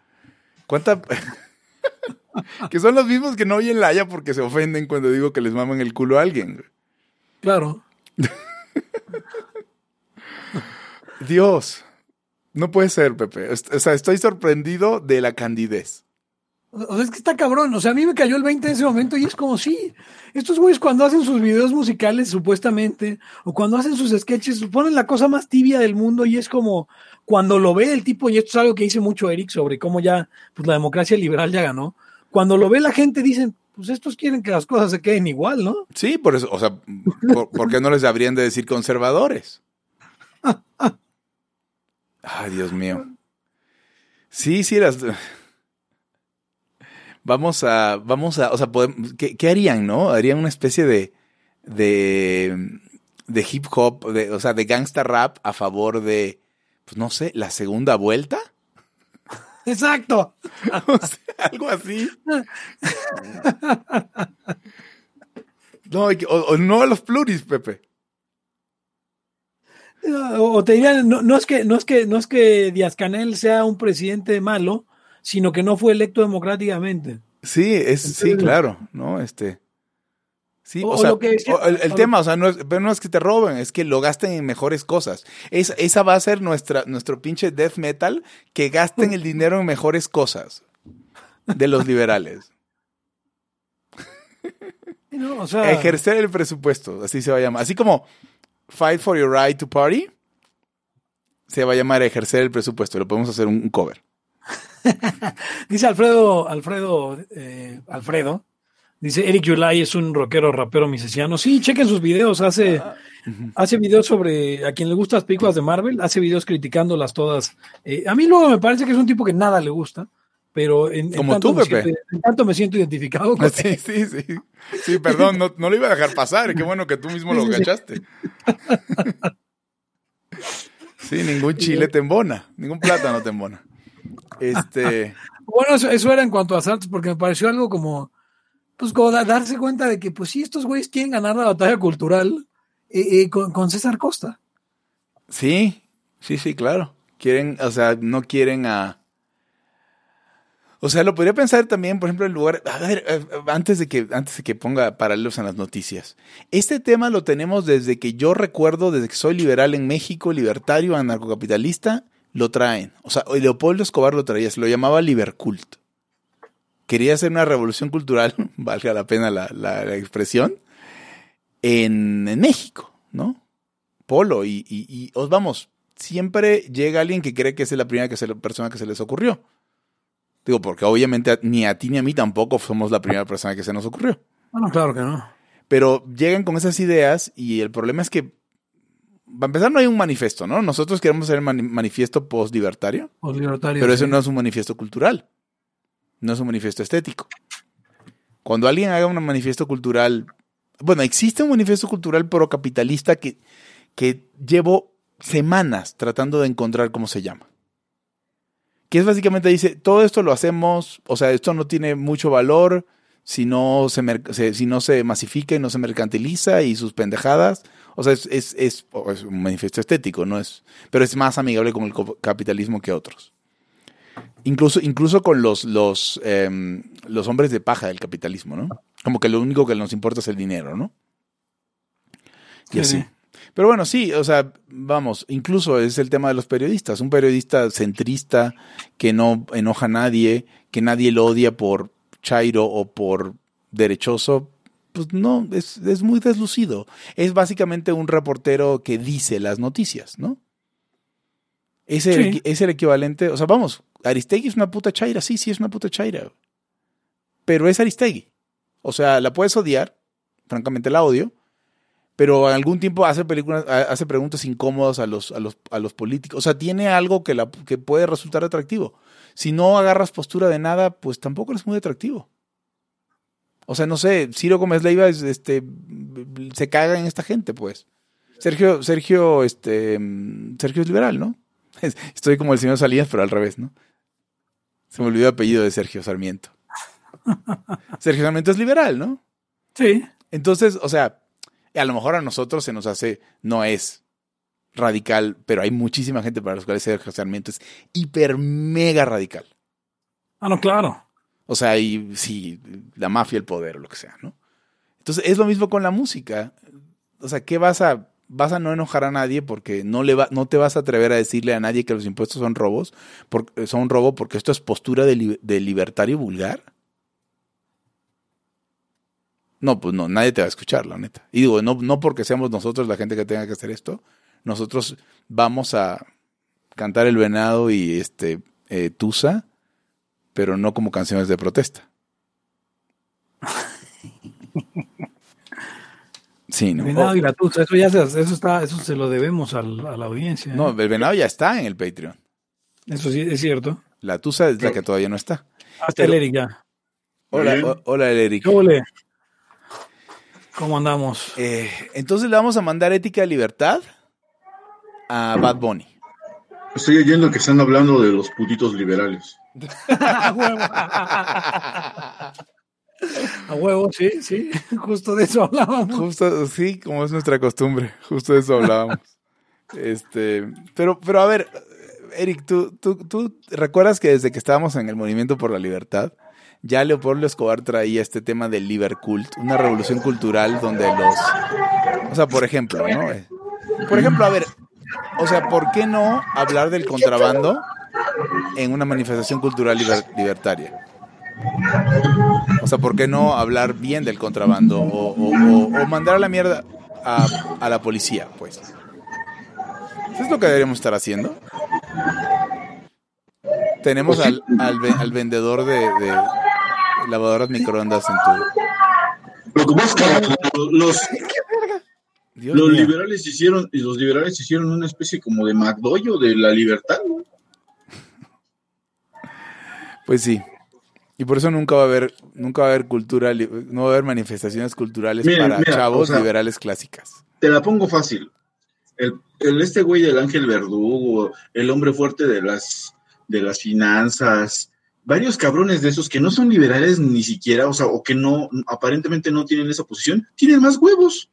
cuánta. que son los mismos que no oyen la haya porque se ofenden cuando digo que les maman el culo a alguien. Claro. Dios, no puede ser, Pepe. O sea, estoy sorprendido de la candidez. O sea, es que está cabrón. O sea, a mí me cayó el 20 en ese momento y es como, sí, estos güeyes cuando hacen sus videos musicales, supuestamente, o cuando hacen sus sketches, ponen la cosa más tibia del mundo y es como, cuando lo ve el tipo, y esto es algo que dice mucho Eric sobre cómo ya, pues la democracia liberal ya ganó, cuando lo ve la gente dicen, pues estos quieren que las cosas se queden igual, ¿no? Sí, por eso, o sea, ¿por, qué no les habrían de decir conservadores? Ay, Dios mío. Sí, sí, las... Vamos a, vamos a, o sea, podem- ¿qué, qué harían, no? Harían una especie de, de, de hip hop, de, o sea, de gangsta rap a favor de, pues no sé, la segunda vuelta. Exacto. O sea, algo así. No, o, o no a los pluris, Pepe. O te dirían, no, no es que, no es que, no es que Díaz Canel sea un presidente malo, sino que no fue electo democráticamente. Sí, es, sí, claro, ¿no? Este. Sí, O- sea, lo que o el, el o lo- tema, o sea, no es, pero no es que te roben, es que lo gasten en mejores cosas. Es, esa va a ser nuestra, nuestro pinche death metal, que gasten el dinero en mejores cosas de los liberales. Ejercer el presupuesto, así se va a llamar. Así como Fight for your right to party, se va a llamar ejercer el presupuesto. Lo podemos hacer un, cover. Dice Alfredo, Alfredo, eh, Alfredo, dice Eric Yulai es un rockero, rapero misesiano. Sí, chequen sus videos, hace, ah, hace videos sobre, a quien le gustan las películas de Marvel, hace videos criticándolas todas. Eh, a mí luego me parece que es un tipo que nada le gusta pero en, Como tú, Pepe. en tanto me siento identificado con Sí, sí, sí. Sí, perdón, no, lo iba a dejar pasar. Qué bueno que tú mismo lo cachaste. Sí, ningún chile te embona, ningún plátano te embona. Este. Bueno, eso, era en cuanto a asaltos, porque me pareció algo como, pues como darse cuenta de que, pues sí, estos güeyes quieren ganar la batalla cultural eh, eh, con, con César Costa. Sí, sí, sí, claro. Quieren, o sea, no quieren a o sea, lo podría pensar también, por ejemplo, en lugar. A ver, eh, antes de que, antes de que ponga paralelos en las noticias. Este tema lo tenemos desde que yo recuerdo, desde que soy liberal en México, libertario, anarcocapitalista, lo traen. O sea, Leopoldo Escobar lo traía, se lo llamaba Libercult. Quería hacer una revolución cultural, valga la pena la, expresión, en, México, ¿no? Polo, y, y, os vamos, siempre llega alguien que cree que es la primera que se, persona que se les ocurrió. Digo, porque obviamente ni a ti ni a mí tampoco somos la primera persona que se nos ocurrió. Bueno, claro que no. Pero llegan con esas ideas y el problema es que, para empezar, no hay un manifiesto, ¿no? Nosotros queremos hacer el manifiesto post-libertario. Post-libertario. Pero eso no es un manifiesto cultural. No es un manifiesto estético. Cuando alguien haga un manifiesto cultural. Bueno, existe un manifiesto cultural procapitalista que, que llevo semanas tratando de encontrar cómo se llama que es básicamente dice, todo esto lo hacemos, o sea, esto no tiene mucho valor si no se, si no se masifica y no se mercantiliza y sus pendejadas. O sea, es, es, es, un manifiesto estético, no es, pero es más amigable con el capitalismo que otros. Incluso, incluso con los, los, em, los hombres de paja del capitalismo, ¿no? Como que lo único que nos importa es el dinero, ¿no? Y así. Pero bueno, sí, o sea, vamos, incluso es el tema de los periodistas. Un periodista centrista que no enoja a nadie, que nadie lo odia por chairo o por derechoso, pues no, es, es muy deslucido. Es básicamente un reportero que dice las noticias, ¿no? Es el, es el equivalente, o sea, vamos, Aristegui es una puta chaira, sí, sí es una puta chaira. Pero es Aristegui. O sea, la puedes odiar, francamente la odio, pero algún tiempo hace películas, hace preguntas incómodas a los, a los, a los políticos. O sea, tiene algo que, la, que puede resultar atractivo. Si no agarras postura de nada, pues tampoco es muy atractivo. O sea, no sé, Ciro Gómez Leiva este, se caga en esta gente, pues. Sergio, Sergio, este, Sergio es liberal, ¿no? Estoy como el señor Salinas, pero al revés, ¿no? Se me olvidó el apellido de Sergio Sarmiento. Sergio Sarmiento es liberal, ¿no? Sí. Entonces, o sea, a lo mejor a nosotros se nos hace, no es radical, pero hay muchísima gente para los cuales Sergio Sarmiento es hiper mega radical. Ah, no, claro. O sea, y sí, la mafia, el poder o lo que sea, ¿no? Entonces es lo mismo con la música. O sea, ¿qué vas a vas a no enojar a nadie porque no le va, no te vas a atrever a decirle a nadie que los impuestos son robos, porque, son un robo porque esto es postura de, de libertario vulgar? No, pues no, nadie te va a escuchar, la neta. Y digo, no, no porque seamos nosotros la gente que tenga que hacer esto, nosotros vamos a cantar el venado y este eh, Tusa, pero no como canciones de protesta. Sí, ¿no? El venado y la tusa, eso ya se, eso está, eso se lo debemos a la audiencia. No, el venado ya está en el Patreon. Eso sí, es cierto. La tusa es la que todavía no está. Hasta el Eric ya. Hola, hola Eric. Hola. ¿Cómo andamos? Eh, entonces le vamos a mandar ética de libertad a Bad Bunny. Estoy oyendo que están hablando de los putitos liberales. a huevo, sí, sí, justo de eso hablábamos. Justo, sí, como es nuestra costumbre, justo de eso hablábamos. este, pero, pero a ver, Eric, ¿tú, tú, tú recuerdas que desde que estábamos en el Movimiento por la Libertad, ya Leopoldo Escobar traía este tema del Livercult, una revolución cultural donde los... O sea, por ejemplo, ¿no? Por ejemplo, a ver, o sea, ¿por qué no hablar del contrabando en una manifestación cultural libertaria? O sea, ¿por qué no hablar bien del contrabando o, o- o mandar a la mierda a, a la policía, pues? ¿Eso es lo que deberíamos estar haciendo? Tenemos al, al, al vendedor de, de lavadoras microondas en tu... Lo que pasa es que los, Dios los mío. liberales hicieron, y los liberales hicieron una especie como de McDoyo de la libertad, ¿no? Pues sí. Y por eso nunca va a haber, nunca va a haber cultura, no va a haber manifestaciones culturales para mira, chavos o sea, liberales clásicas. Te la pongo fácil. El, el este güey del Ángel Verdugo, el hombre fuerte de las, de las finanzas, varios cabrones de esos que no son liberales ni siquiera, o sea, o que no, aparentemente no tienen esa posición, tienen más huevos.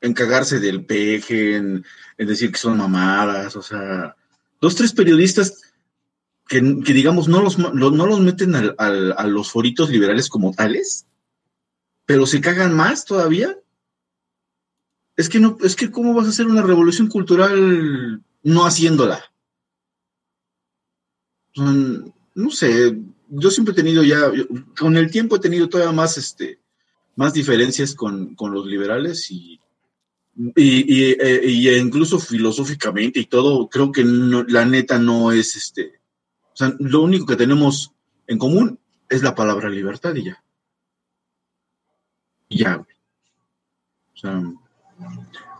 En cagarse del peje, en, en decir que son mamadas, o sea, dos, tres periodistas que, digamos no los, no los meten al- a los foritos liberales como tales, pero se cagan más todavía. Es que no, es que cómo vas a hacer una revolución cultural no haciéndola. No sé, yo siempre he tenido ya, con el tiempo he tenido todavía más, este, más diferencias con, con los liberales y, y, y, y incluso filosóficamente y todo, creo que la neta no es, este, sea, lo único que tenemos en común es la palabra libertad y ya. Y ya, güey. O sea,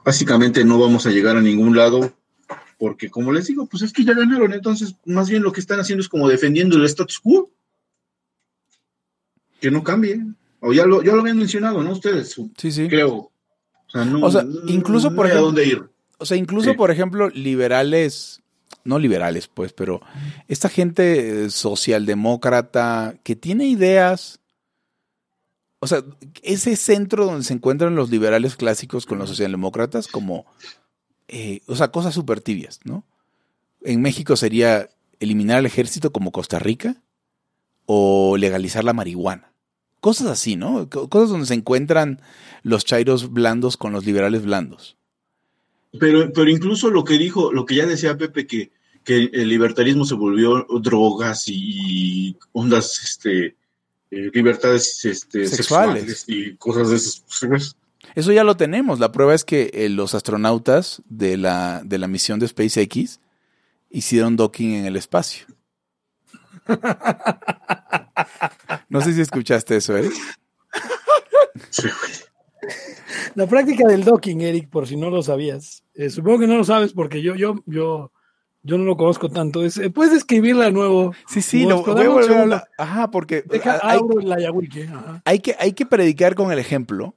básicamente no vamos a llegar a ningún lado porque como les digo, pues es que ya ganaron, entonces más bien lo que están haciendo es como defendiendo el status quo. Que no cambie. O ya lo, ya lo habían mencionado, ¿no? Ustedes, Sí, sí. creo. O sea, no, O sea, incluso, no por hay a ejemplo- dónde ir. O sea, incluso, Sí. por ejemplo, liberales, no liberales, pues, pero esta gente eh, socialdemócrata que tiene ideas, o sea, ese centro donde se encuentran los liberales clásicos con los socialdemócratas, como, eh, o sea, cosas súper tibias, ¿no? En México sería eliminar el ejército como Costa Rica o legalizar la marihuana. Cosas así, ¿no? Co- Cosas donde se encuentran los chairos blandos con los liberales blandos. Pero, pero incluso lo que dijo, lo que ya decía Pepe, que, que el libertarismo se volvió drogas y ondas, este, eh, libertades este, Sexuales. sexuales. y cosas de esas. Eso ya lo tenemos. La prueba es que eh, los astronautas de la, de la misión de SpaceX hicieron docking en el espacio. No sé si escuchaste eso, Eric. sí. La práctica del docking, Eric, por si no lo sabías. eh, supongo que no lo sabes porque yo, yo, yo, yo no lo conozco tanto. Es, eh, ¿Puedes describirla de nuevo? Sí, sí, lo voy a volver a hablar. Ajá, porque Deja, hay, abro. Ajá. hay que, hay que predicar con el ejemplo.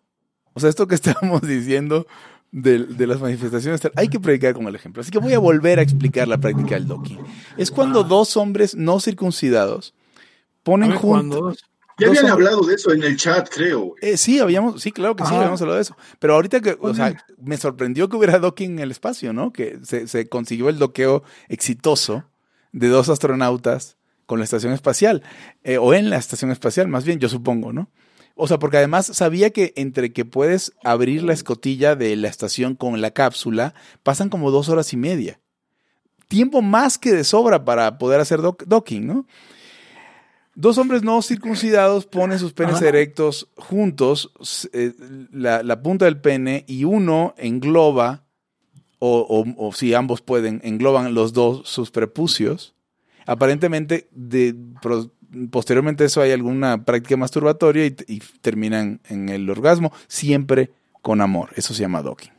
O sea, esto que estábamos diciendo de, de las manifestaciones, hay que predicar con el ejemplo. Así que voy a volver a explicar la práctica del docking. Es cuando Ah. dos hombres no circuncidados ponen juntos. Ya habían hablado de eso en el chat, creo. Eh, sí, habíamos, sí, claro que sí, habíamos hablado de eso. Pero ahorita que, o Oye. sea, me sorprendió que hubiera docking en el espacio, ¿no? Que se, se consiguió el doqueo exitoso de dos astronautas con la estación espacial, eh, o en la estación espacial, más bien, yo supongo, ¿no? O sea, porque además sabía que entre que puedes abrir la escotilla de la estación con la cápsula, pasan como dos horas y media. Tiempo más que de sobra para poder hacer doc- docking, ¿no? Dos hombres no circuncidados ponen sus penes Ajá. erectos juntos, eh, la, la punta del pene, y uno engloba, o, o- o si ambos pueden, engloban los dos sus prepucios. Aparentemente, de, pro- posteriormente a eso hay alguna práctica masturbatoria y, y terminan en el orgasmo, siempre con amor. Eso se llama docking.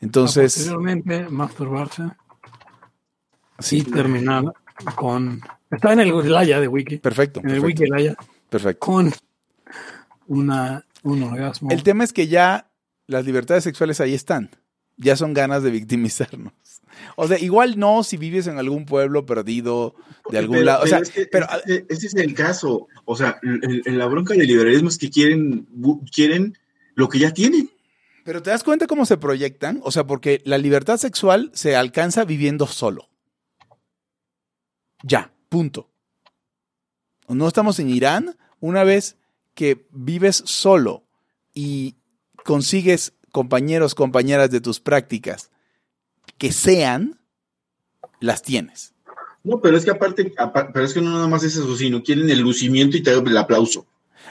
Entonces, Posteriormente, masturbarse sí, y terminar con. Está en el Laya de Wiki. perfecto. En el perfecto, Wiki Laya. perfecto. Con una, un orgasmo. El tema es que ya las libertades sexuales ahí están. Ya son ganas de victimizarnos. O sea, igual no si vives en algún pueblo perdido de algún Pero- lado. O pero sea, es que pero ese, ese es el caso. O sea, el- el- la bronca del liberalismo es que quieren, quieren lo que ya tienen. Pero te das cuenta cómo se proyectan, o sea, porque la libertad sexual se alcanza viviendo solo. Ya, punto. No estamos en Irán. Una vez que vives solo y consigues compañeros, compañeras de tus prácticas que sean, las tienes. No, pero es que aparte, apa- pero es que no nada más es eso, sino quieren el lucimiento y te el aplauso.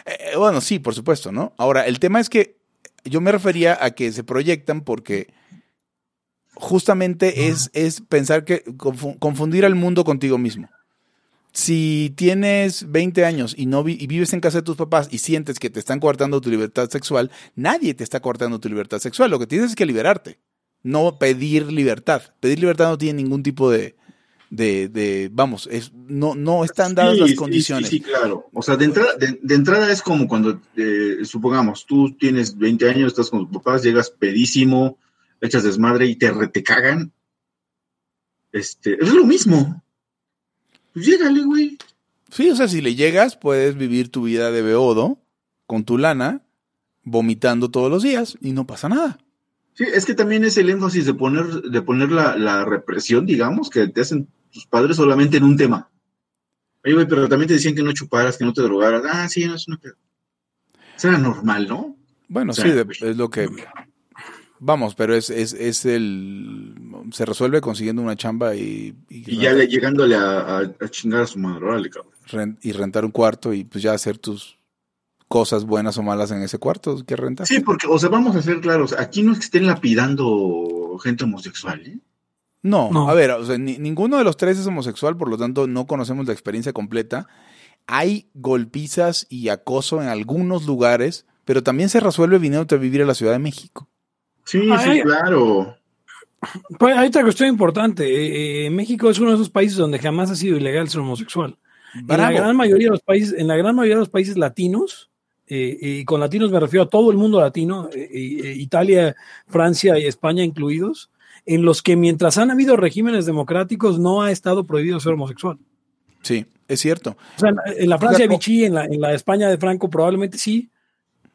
Eh, bueno, sí, por supuesto, ¿no? Ahora, el tema es que yo me refería a que se proyectan porque justamente es, es pensar que confu- confundir al mundo contigo mismo. Si tienes 20 años y no vi- y vives en casa de tus papás y sientes que te están coartando tu libertad sexual, nadie te está coartando tu libertad sexual. Lo que tienes es que liberarte, no pedir libertad. Pedir libertad no tiene ningún tipo de, de, de- vamos, es, no, no están dadas Sí, las condiciones. Sí, sí, claro. O sea, de entrada, de, de entrada es como cuando, eh, supongamos, tú tienes 20 años, estás con tus papás, llegas pedísimo, echas desmadre y te, te cagan. Este, es lo mismo. Pues llégale, güey. Sí, o sea, si le llegas, puedes vivir tu vida de beodo con tu lana, vomitando todos los días y no pasa nada. Sí, es que también es el énfasis de poner, de poner la, la represión, digamos, que te hacen tus padres solamente en un tema. Oye, güey, pero también te decían que no chuparas, que no te drogaras. Ah, sí, no es una... Eso era normal, ¿no? Bueno, O sea, sí, de- es lo que... Vamos, pero es, es, es el... Se resuelve consiguiendo una chamba y, y, Y ya le- llegándole a, a- a chingar a su madre, órale, cabrón. y rentar un cuarto y pues ya hacer tus cosas buenas o malas en ese cuarto que rentas. Sí, porque, o sea, vamos a ser claros, aquí no es que estén lapidando gente homosexual, ¿eh? No, No. a ver, o sea, ni- ninguno de los tres es homosexual, por lo tanto no conocemos la experiencia completa. Hay golpizas y acoso en algunos lugares, pero también se resuelve viniendo a vivir a la Ciudad de México. Sí, sí, claro. Pues hay otra cuestión importante. Eh, eh, México es uno de esos países donde jamás ha sido ilegal ser homosexual. En la Bravo. gran mayoría de los países, en la gran mayoría de los países latinos, eh, y con latinos me refiero a todo el mundo latino, eh, Italia, Francia y España incluidos, en los que mientras han habido regímenes democráticos no ha estado prohibido ser homosexual. Sí, es cierto. O sea, en, la Francia de. Vichy, en la, en la España de Franco probablemente sí,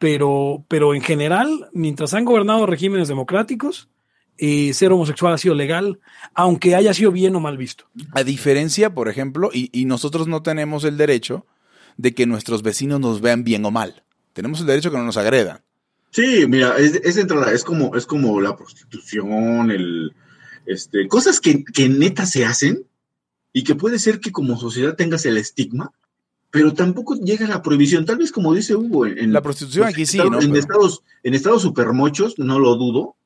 pero, pero en general, mientras han gobernado regímenes democráticos, eh, ser homosexual ha sido legal, aunque haya sido bien o mal visto. A diferencia, por ejemplo, y, y nosotros no tenemos el derecho de que nuestros vecinos nos vean bien o mal. Tenemos el derecho que no nos agredan. Sí, mira, es, es es como, es como la prostitución, el, este, cosas que, que neta se hacen y que puede ser que como sociedad tengas el estigma, pero tampoco llega la prohibición. Tal vez como dice Hugo, en, La prostitución aquí sí, estados- ¿no? En Pero- estados, en estados supermochos, no lo dudo,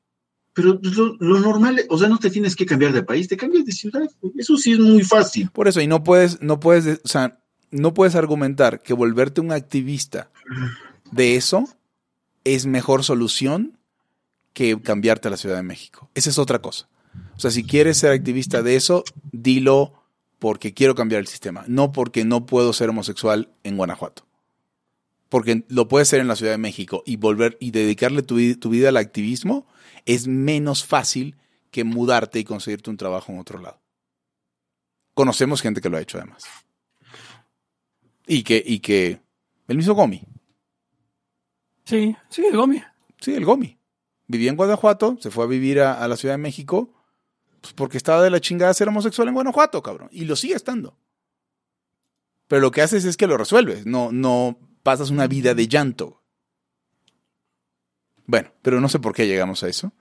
pero lo, lo normal, o sea, no te tienes que cambiar de país, te cambias de ciudad. Eso sí es muy fácil. Por eso, y no puedes, no puedes, o sea, no puedes argumentar que volverte un activista de eso es mejor solución que cambiarte a la Ciudad de México. Esa es otra cosa. O sea, si quieres ser activista de eso, dilo porque quiero cambiar el sistema, no porque no puedo ser homosexual en Guanajuato. Porque lo puedes ser en la Ciudad de México y volver y dedicarle tu, tu vida al activismo es menos fácil que mudarte y conseguirte un trabajo en otro lado. Conocemos gente que lo ha hecho además. Y que, y que el mismo Gomi, Sí, sí, el Gomi. sí, el Gomi. Vivía en Guanajuato, se fue a vivir a, a la Ciudad de México, pues porque estaba de la chingada ser homosexual en Guanajuato, cabrón. Y lo sigue estando. Pero lo que haces es que lo resuelves, no, no pasas una vida de llanto. Bueno, pero no sé por qué llegamos a eso.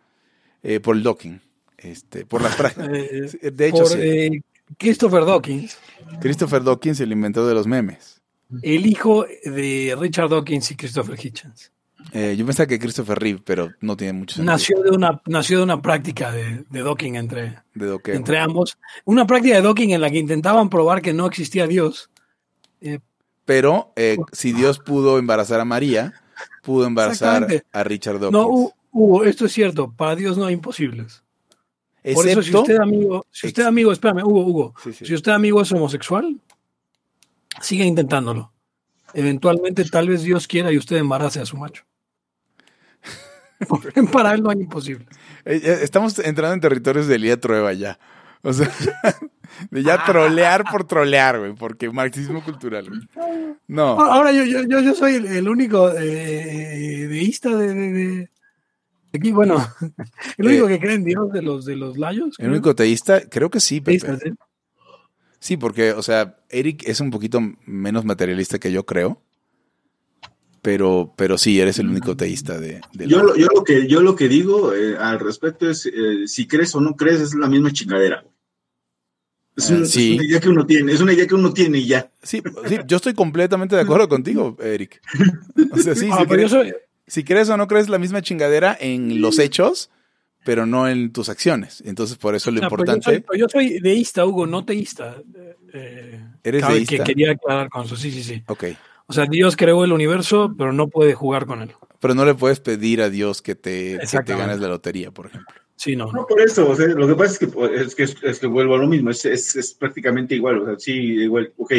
Eh, por el docking. Este, por las prácticas. Eh, De hecho, por sí. eh, Christopher Dawkins, Christopher Dawkins, el inventor de los memes. el hijo de Richard Dawkins y Christopher Hitchens. Eh, yo pensaba que Christopher Reeve, pero no tiene mucho sentido. Nació de una, nació de una práctica de, de docking entre, de entre ambos. Una práctica de docking en la que intentaban probar que no existía Dios. Eh, Pero eh, si Dios pudo embarazar a María, pudo embarazar a Richard Dawkins. no, Hu- Hugo, esto es cierto. Para Dios no hay imposibles. Por eso, si Excepto- usted, amigo, si usted, amigo, espérame, Hugo, Hugo, Sí, sí. si usted, amigo, es homosexual, siga intentándolo. Eventualmente, tal vez Dios quiera y usted embarace a su macho. Para él no hay imposible. Eh, eh, Estamos entrando en territorios de Elía Trueba ya. O sea, de ya trolear por trolear, güey, porque marxismo cultural. güey. No, Ahora yo, yo, yo, yo soy el, único eh, deísta de, de- de- aquí, bueno, el único que cree en Dios de los de los layos. Eh, el único teísta, creo que sí, Pepe. Deístas, ¿eh? Sí, porque, o sea, Eric es un poquito menos materialista que yo creo. Pero, pero sí, eres el único teísta de, de Yo, la- lo- yo, lo que, yo lo que digo eh, al respecto es, eh, si crees o no crees, es la misma chingadera. Es, un- es una idea que uno tiene, es una idea que uno tiene y ya. Sí, sí, yo estoy completamente de acuerdo contigo, Eric. O sea, sí, Ah, si, yo crees, soy, si crees o no crees la misma chingadera en los hechos, pero no en tus acciones. Entonces, por eso lo o sea, pues yo importante. soy- pues yo soy deísta, Hugo, no teísta. Eh, eh, ¿Eres deísta? Que quería aclarar con eso, sí, sí, sí. Ok. O sea, Dios creó el universo, pero no puede jugar con él. Pero no le puedes pedir a Dios que te, que te ganes la lotería, por ejemplo. Sí, no. No, por eso, o sea, lo que pasa es que, es que, es que vuelvo a lo mismo, es, es, es prácticamente igual, o sea, sí, igual, ok,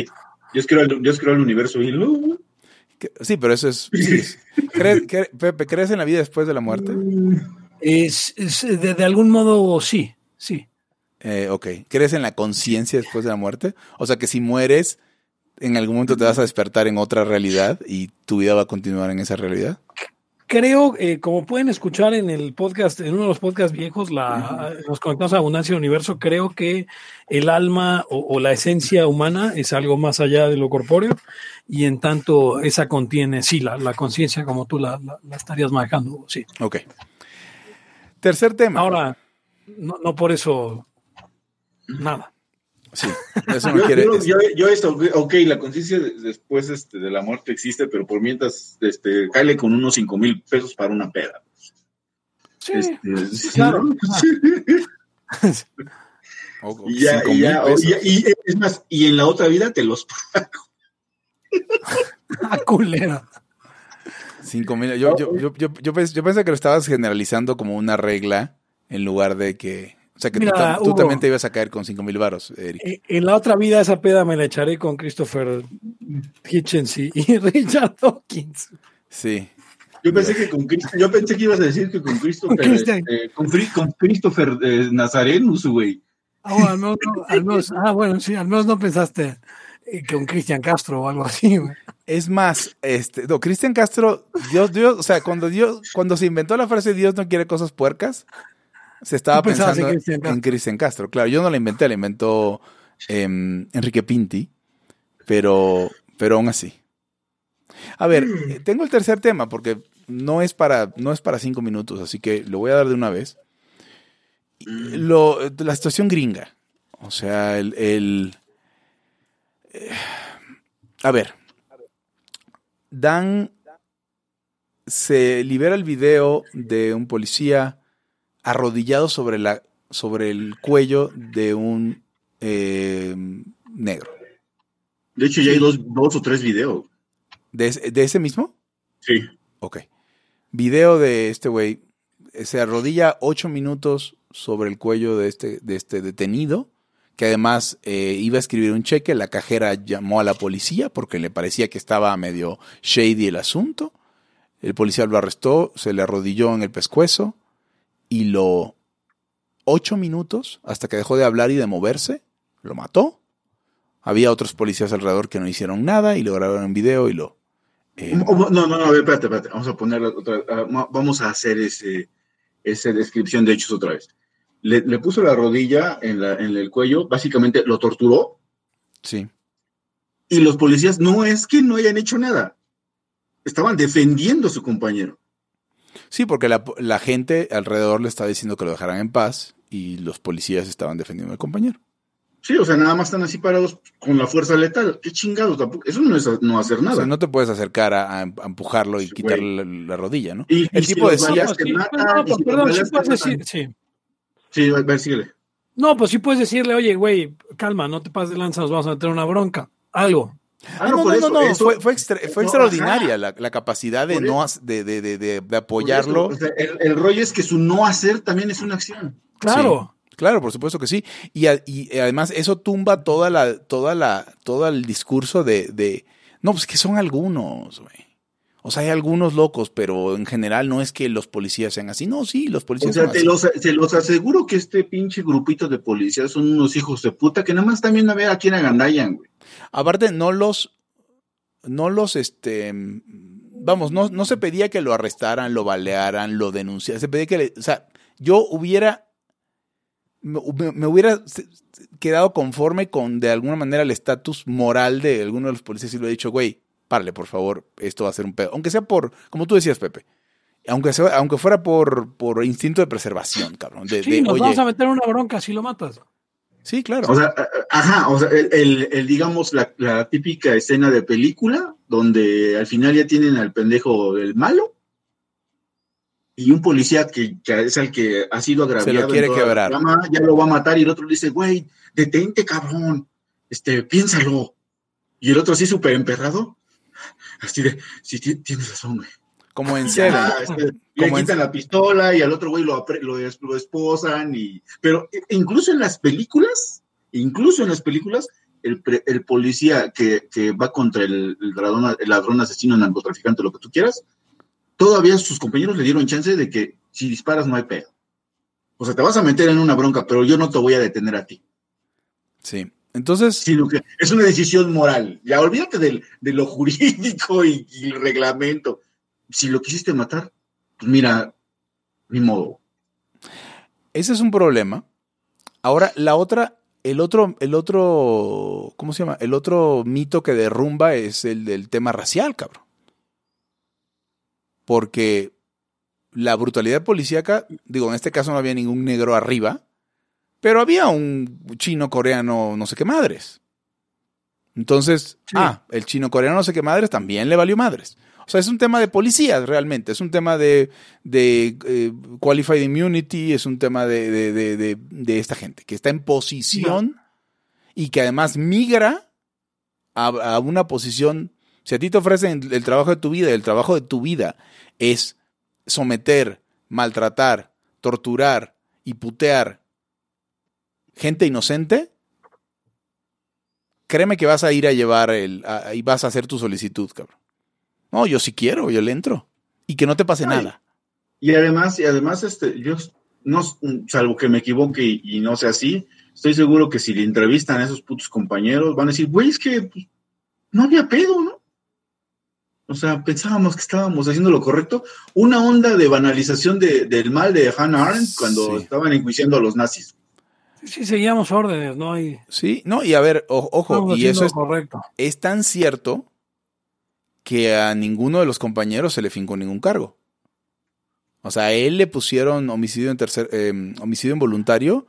Dios creó el, Dios creó el universo y luego... Que- Sí, pero eso es. sí, es- ¿Crees- cre- Pepe, ¿crees en la vida después de la muerte? Es, es- de, de algún modo, sí, sí. Eh, ok. ¿Crees en la conciencia después de la muerte? O sea, que si mueres, en algún momento te vas a despertar en otra realidad y tu vida va a continuar en esa realidad. Creo, eh, como pueden escuchar en el podcast, en uno de los podcasts viejos, la, nos conectamos a Abundancia del Universo, creo que el alma o, o la esencia humana es algo más allá de lo corpóreo y en tanto esa contiene, sí, la, la conciencia como tú la, la- la estarías manejando, sí. Ok. Tercer tema. Ahora, no, no por eso, nada. Sí, eso no Yo, quiere. yo, yo, yo esto, ok, la conciencia de- después este, de la muerte existe, pero por mientras, este, cáele con unos cinco mil pesos para una peda. Sí, Este, claro. ¿no? o- o Y ya, cinco y, mil ya, pesos. y, y- es más, y en la otra vida te los ah, culera. Cinco mil. Yo, yo, yo, yo, yo, pens- yo pensé que lo estabas generalizando como una regla en lugar de que. O sea, que tú, Mira, tam- tú Hugo. también te ibas a caer con cinco mil varos, Eric. Eh, En la otra vida esa peda me la echaré con Christopher Hitchens y, y Richard Dawkins. Sí. Yo pensé que con yo pensé que ibas a decir que con Christopher, Con Christian. este, con, con Christopher eh, Nazarenus, güey. Ah, al menos no- al menos- ah, bueno, sí, al menos no pensaste eh, que un Cristian Castro o algo así, güey. Es más, este, no, Cristian Castro, Dios, Dios, o sea, cuando Dios, cuando se inventó la frase Dios no quiere cosas puercas, se estaba pensando en en Cristian Cristian, Castro. Claro, yo no la inventé, la inventó em, Enrique Pinti, pero, pero aún así. A ver, eh, tengo el tercer tema porque no es para, no es para cinco minutos, así que lo voy a dar de una vez. Lo, la situación gringa. O sea, el, el- eh, a ver. Dan se libera el video de un policía arrodillado sobre la sobre el cuello de un eh, negro. De hecho, ya hay dos, dos o tres videos. ¿De, ese- de ese mismo? Sí. Ok. Video de este güey. Se arrodilla ocho minutos sobre el cuello de este, de este detenido, que además eh, iba a escribir un cheque. La cajera llamó a la policía porque le parecía que estaba medio shady el asunto. El policía lo arrestó, se le arrodilló en el pescuezo y lo... Ocho minutos hasta que dejó de hablar y de moverse, lo mató. Había otros policías alrededor que no hicieron nada y lo grabaron en video y lo... eh, No, no, no, espérate, espérate. Vamos a poner otra, ah, vamos a hacer ese, esa descripción de hechos otra vez. Le, le puso la rodilla en, la, en el cuello, básicamente lo torturó sí. y los policías no es que no hayan hecho nada. Estaban defendiendo a su compañero. Sí, porque la, la gente alrededor le estaba diciendo que lo dejaran en paz y los policías estaban defendiendo al compañero. Sí, o sea, nada más están así parados con la fuerza letal. Qué chingados, tampoco. Eso no es no hacer O nada. sea, no te puedes acercar a, a empujarlo y Sí, quitarle la, la rodilla, ¿no? Y- el si tipo los decía- Sí, matan, no, pues, si perdón, sí puedes decir, sí. Sí, a ver, síguele. No, pues sí puedes decirle, oye, güey, calma, no te pases de lanza, nos vamos a meter una bronca. Algo. Ah, no, por no, eso, no, no, eso- fue, fue, extra- fue no, extraordinaria la, la capacidad de no de, de, de, de- apoyarlo. eso, o sea, el, el rollo es que su no hacer también es una acción. Claro. Claro, por supuesto que sí. Y, a- y además eso tumba toda la, toda la, todo el discurso de, de no, pues que son algunos, güey. O sea, hay algunos locos, pero en general no es que los policías sean así. No, sí, los O policías sea, son te así. los, se los aseguro que este pinche grupito de policías son unos hijos de puta que nada más también a ver a quién agandallan, güey. Aparte, no los, no los, este, vamos, no, no se pedía que lo arrestaran, lo balearan, lo denunciaran. Se pedía que, le- o sea, yo hubiera, me, me- hubiera quedado conforme con, de alguna manera, el estatus moral de alguno de los policías y lo he dicho, güey, párale, por favor, esto va a ser un pedo. Aunque sea por, como tú decías, Pepe. Aunque, sea, aunque fuera por, por instinto de preservación, cabrón. De, Sí, de, nos oye, vamos a meter una bronca si lo matas. Sí, claro. O sea, ajá, o sea, el, el, digamos, la, la, típica escena de película donde al final ya tienen al pendejo del malo y un policía que, que es el que ha sido agraviado. Se lo quiere quebrar. ya lo va a matar y el otro le dice, güey, detente, cabrón, este, piénsalo. Y el otro así súper emperrado, así de, sí, tienes razón, güey. Como en Seven. Este, le quitan la pistola y al otro güey lo, lo, lo, esposan. Y, pero e, incluso en las películas, incluso en las películas, el, el policía que, que, va contra el, el, ladrón, el ladrón asesino, narcotraficante, lo que tú quieras, todavía sus compañeros le dieron chance de que si disparas no hay pedo. O sea, te vas a meter en una bronca, pero yo no te voy a detener a ti. Sí. Entonces. Sino que es una decisión moral. Ya olvídate de lo jurídico y, y, el reglamento si lo quisiste matar, pues mira, ni modo. Ese es un problema. Ahora, la otra, el otro, el otro, ¿cómo se llama? El otro mito que derrumba es el del tema racial, cabrón. Porque la brutalidad policíaca, digo, en este caso no había ningún negro arriba, pero había un chino coreano, no sé qué madres. Entonces, sí. ah, el chino coreano, no sé qué madres, también le valió madres. O sea, es un tema de policías realmente, es un tema de, de eh, qualified immunity, es un tema de, de, de, esta gente que está en posición y que además migra a, a, una posición. Si a ti te ofrecen el trabajo de tu vida, el trabajo de tu vida es someter, maltratar, torturar y putear gente inocente, créeme que vas a ir a llevar el, a, y vas a hacer tu solicitud, cabrón. No, yo sí quiero, yo le entro. Y que no te pase Ay, nada. Y además, y además, este, yo no, salvo que me equivoque y, y, no sea así, estoy seguro que si le entrevistan a esos putos compañeros, van a decir, güey, es que pues, no había pedo, ¿no? O sea, pensábamos que estábamos haciendo lo correcto. Una onda de banalización de, del mal de Hannah Arendt cuando sí. estaban enjuiciando a los nazis. Sí, seguíamos órdenes, ¿no? hay Sí, no, y a ver, o, ojo, y eso es, correcto. es tan cierto que a ninguno de los compañeros se le fincó ningún cargo. O sea, a él le pusieron homicidio en tercer, eh, homicidio involuntario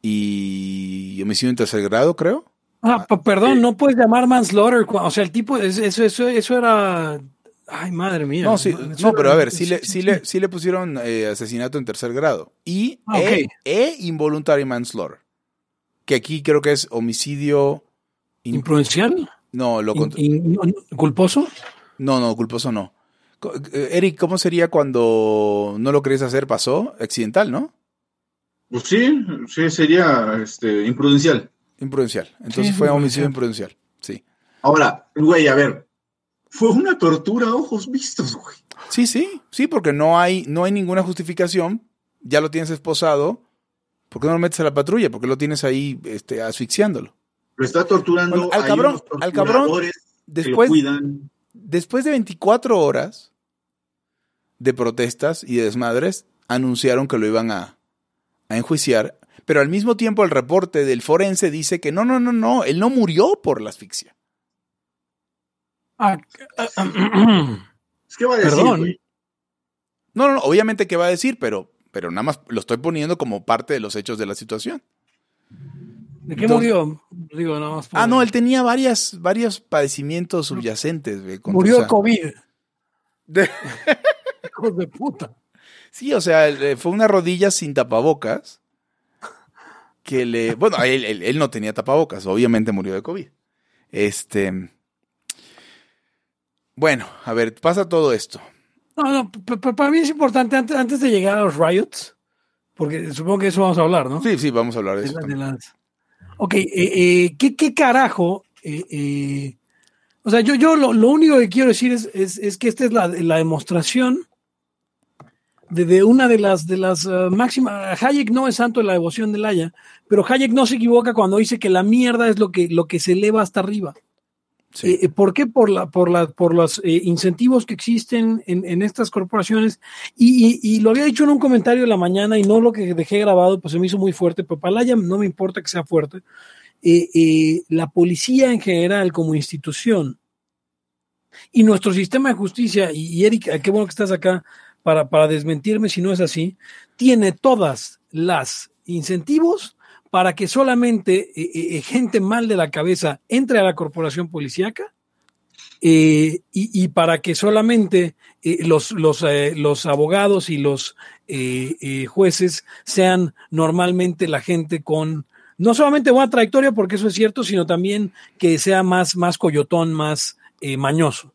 y homicidio en tercer grado, creo. Ah, perdón, no puedes llamar manslaughter. O sea, el tipo, eso, eso, eso era. Ay, madre mía. No, sí, no, pero a ver, sí le, sí le, sí le pusieron eh, asesinato en tercer grado. Y ah, okay. e, e involuntary manslaughter. Que aquí creo que es homicidio. ¿Imprudencial? No, lo ¿Culposo? No, no, culposo no. Eric, ¿cómo sería cuando no lo querías hacer? ¿Pasó? Accidental, ¿no? Pues sí, sí, sería este, imprudencial. Imprudencial. Entonces sí, fue homicidio imprudencial. Sí. Ahora, güey, a ver. Fue una tortura a ojos vistos, güey. Sí, sí, sí, porque no hay, no hay ninguna justificación. Ya lo tienes esposado. ¿Por qué no lo metes a la patrulla? ¿Por qué lo tienes ahí este, asfixiándolo? Lo está torturando. Bueno, al cabrón, al cabrón, después, después de 24 horas de protestas y de desmadres, anunciaron que lo iban a, a enjuiciar, pero al mismo tiempo el reporte del forense dice que no, no, no, no, él no murió por la asfixia. Ah, es que va a decir, Perdón. güey. No, no, no, obviamente que va a decir, pero, pero nada más lo estoy poniendo como parte de los hechos de la situación. ¿De qué Entonces, murió? Digo, nada más ah, no, él tenía varias, varios padecimientos subyacentes. Güey, murió de COVID. De... Hijos de puta. Sí, o sea, fue una rodilla sin tapabocas. Que le. Bueno, él, él, él, no tenía tapabocas, obviamente murió de COVID. Este. Bueno, a ver, pasa todo esto. No, no, para mí es importante antes, antes de llegar a los riots, porque supongo que eso vamos a hablar, ¿no? Sí, sí, vamos a hablar de, de eso. La, de las... Ok, eh, eh, ¿qué, ¿qué, carajo? Eh, eh, o sea, yo, yo lo, lo, único que quiero decir es, es, es que esta es la, la demostración de, de, una de las, de las uh, máximas. Hayek no es santo de la devoción del Haya, pero Hayek no se equivoca cuando dice que la mierda es lo que, lo que se eleva hasta arriba. Sí. Eh, ¿Por qué? Por, la, por, por los eh, incentivos que existen en, estas corporaciones. Y, lo había dicho en un comentario de la mañana y no lo que dejé grabado, pues se me hizo muy fuerte, pero no me importa que sea fuerte. Eh, la policía en general como institución y nuestro sistema de justicia, y, y Eric, qué bueno que estás acá para, para desmentirme si no es así, tiene todas las incentivos para que solamente eh, gente mal de la cabeza entre a la corporación policíaca y, y, para que solamente los, los, los, abogados y los jueces sean normalmente la gente con no solamente buena trayectoria, porque eso es cierto, sino también que sea más, más coyotón, más mañoso.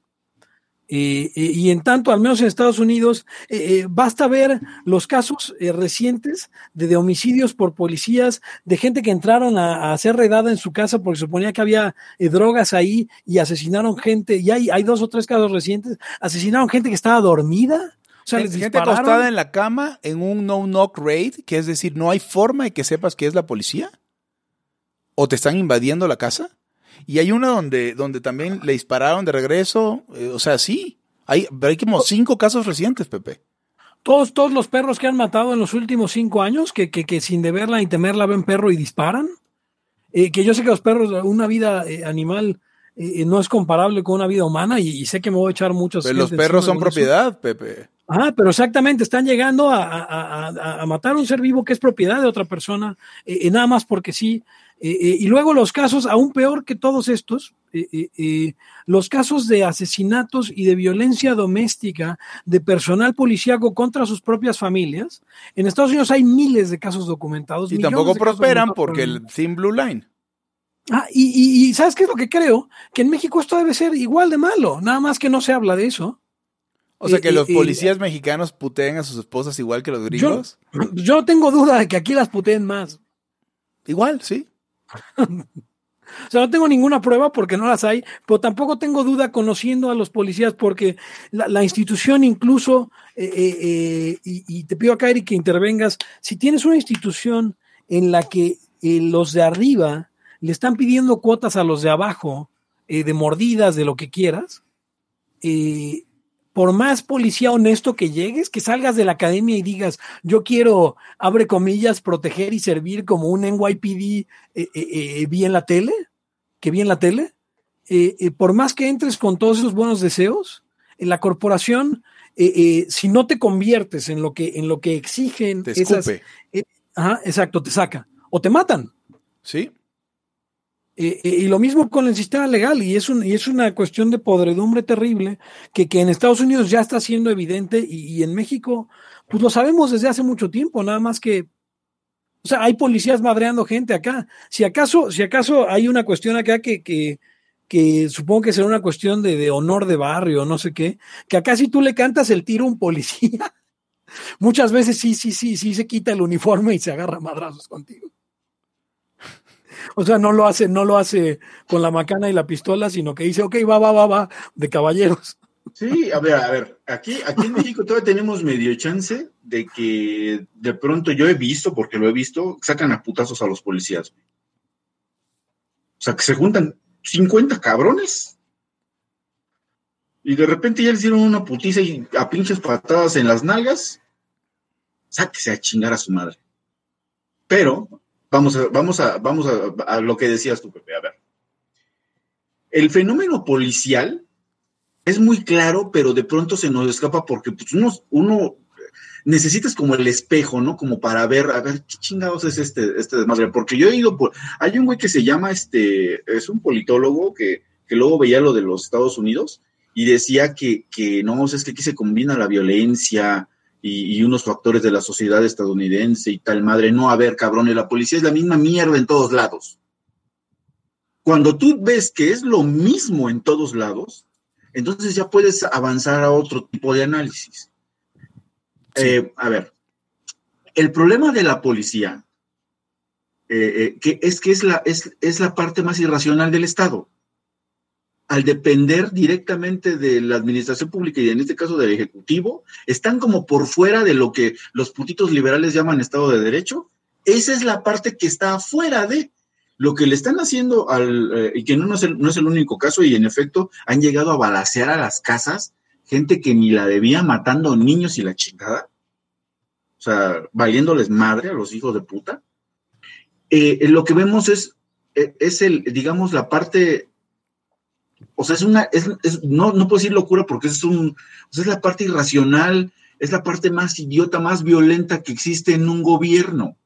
Eh, eh, y en tanto, al menos en Estados Unidos, eh, basta ver los casos recientes de, homicidios por policías, de gente que entraron a, hacer redada en su casa porque suponía que había drogas ahí y asesinaron gente. Y hay, hay dos o tres casos recientes, asesinaron gente que estaba dormida. O sea, les gente acostada en la cama en un no-knock raid, que es decir, no hay forma de que sepas que es la policía. ¿O te están invadiendo la casa? Y hay una donde, donde también le dispararon de regreso. Eh, o sea, sí. Hay, hay como cinco casos recientes, Pepe. Todos, todos los perros que han matado en los últimos cinco años, que, que, que sin deberla ni temerla ven perro y disparan. Eh, que yo sé que los perros, una vida eh, animal no es comparable con una vida humana y, sé que me voy a echar muchos. Pero los perros son propiedad, Pepe. Ah, pero exactamente, están llegando a, a, a, matar un ser vivo que es propiedad de otra persona, nada más porque sí. Eh, eh, y luego los casos, aún peor que todos estos, eh, los casos de asesinatos y de violencia doméstica de personal policíaco contra sus propias familias. En Estados Unidos hay miles de casos documentados. Y tampoco prosperan porque el Thin Blue Line. Ah, y, y, ¿sabes qué es lo que creo? Que en México esto debe ser igual de malo, nada más que no se habla de eso. O sea, que los policías mexicanos puteen a sus esposas igual que los gringos. Yo, yo tengo duda de que aquí las puteen más. Igual, sí. O sea, no tengo ninguna prueba porque no las hay, pero tampoco tengo duda conociendo a los policías porque la, institución incluso, eh, eh, eh, y, te pido acá, Eric, que intervengas, si tienes una institución en la que los de arriba le están pidiendo cuotas a los de abajo, de mordidas, de lo que quieras, por más policía honesto que llegues, que salgas de la academia y digas, yo quiero, abre comillas, proteger y servir como un NYPD, eh, eh, eh, vi en la tele, que vi en la tele, por más que entres con todos esos buenos deseos, en la corporación, si no te conviertes en lo que, en lo que exigen, te escupe. ajá, exacto, te saca, o te matan. Sí. Y lo mismo con el sistema legal, y es, un, y es una cuestión de podredumbre terrible que, que en Estados Unidos ya está siendo evidente y, en México, pues lo sabemos desde hace mucho tiempo, nada más que, o sea, hay policías madreando gente acá. Si acaso, si acaso hay una cuestión acá que, que, que supongo que será una cuestión de, de honor de barrio, no sé qué, que acá si tú le cantas el tiro a un policía, muchas veces sí, sí, sí, sí se quita el uniforme y se agarra madrazos contigo. O sea, no lo hace, no lo hace con la macana y la pistola, sino que dice, ok, va, va, va, va, de caballeros. Sí, a ver, a ver, aquí, aquí en México todavía tenemos medio chance de que de pronto yo he visto, porque lo he visto, sacan a putazos a los policías. O sea, que se juntan 50 cabrones y de repente ya les dieron una putiza y a pinches patadas en las nalgas, sáquese a chingar a su madre. Pero Vamos a, vamos a, vamos a, lo que decías tú, Pepe. A ver. El fenómeno policial es muy claro, pero de pronto se nos escapa porque pues, uno, uno necesitas como el espejo, ¿no? Como para ver, a ver, qué chingados es este, este desmadre. Porque yo he ido por. Hay un güey que se llama este. Es un politólogo que, que luego veía lo de los Estados Unidos y decía que, que no, es que aquí se combina la violencia, y, unos factores de la sociedad estadounidense y tal madre. No, a ver, cabrón, la policía es la misma mierda en todos lados. Cuando tú ves que es lo mismo en todos lados, entonces ya puedes avanzar a otro tipo de análisis. Eh, a ver, el problema de la policía eh, eh, que es que es la, es, es la parte más irracional del Estado al depender directamente de la administración pública y en este caso del Ejecutivo, están como por fuera de lo que los putitos liberales llaman Estado de Derecho. Esa es la parte que está afuera de lo que le están haciendo al, eh, y que no, es el, único caso, y en efecto han llegado a balasear a las casas gente que ni la debía matando niños y la chingada. O sea, valiéndoles madre a los hijos de puta. Eh, lo que vemos es, eh, es el, digamos, la parte o sea, es una, es, no, no puedo decir locura porque es un, es la parte irracional, es la parte más idiota, más violenta que existe en un gobierno.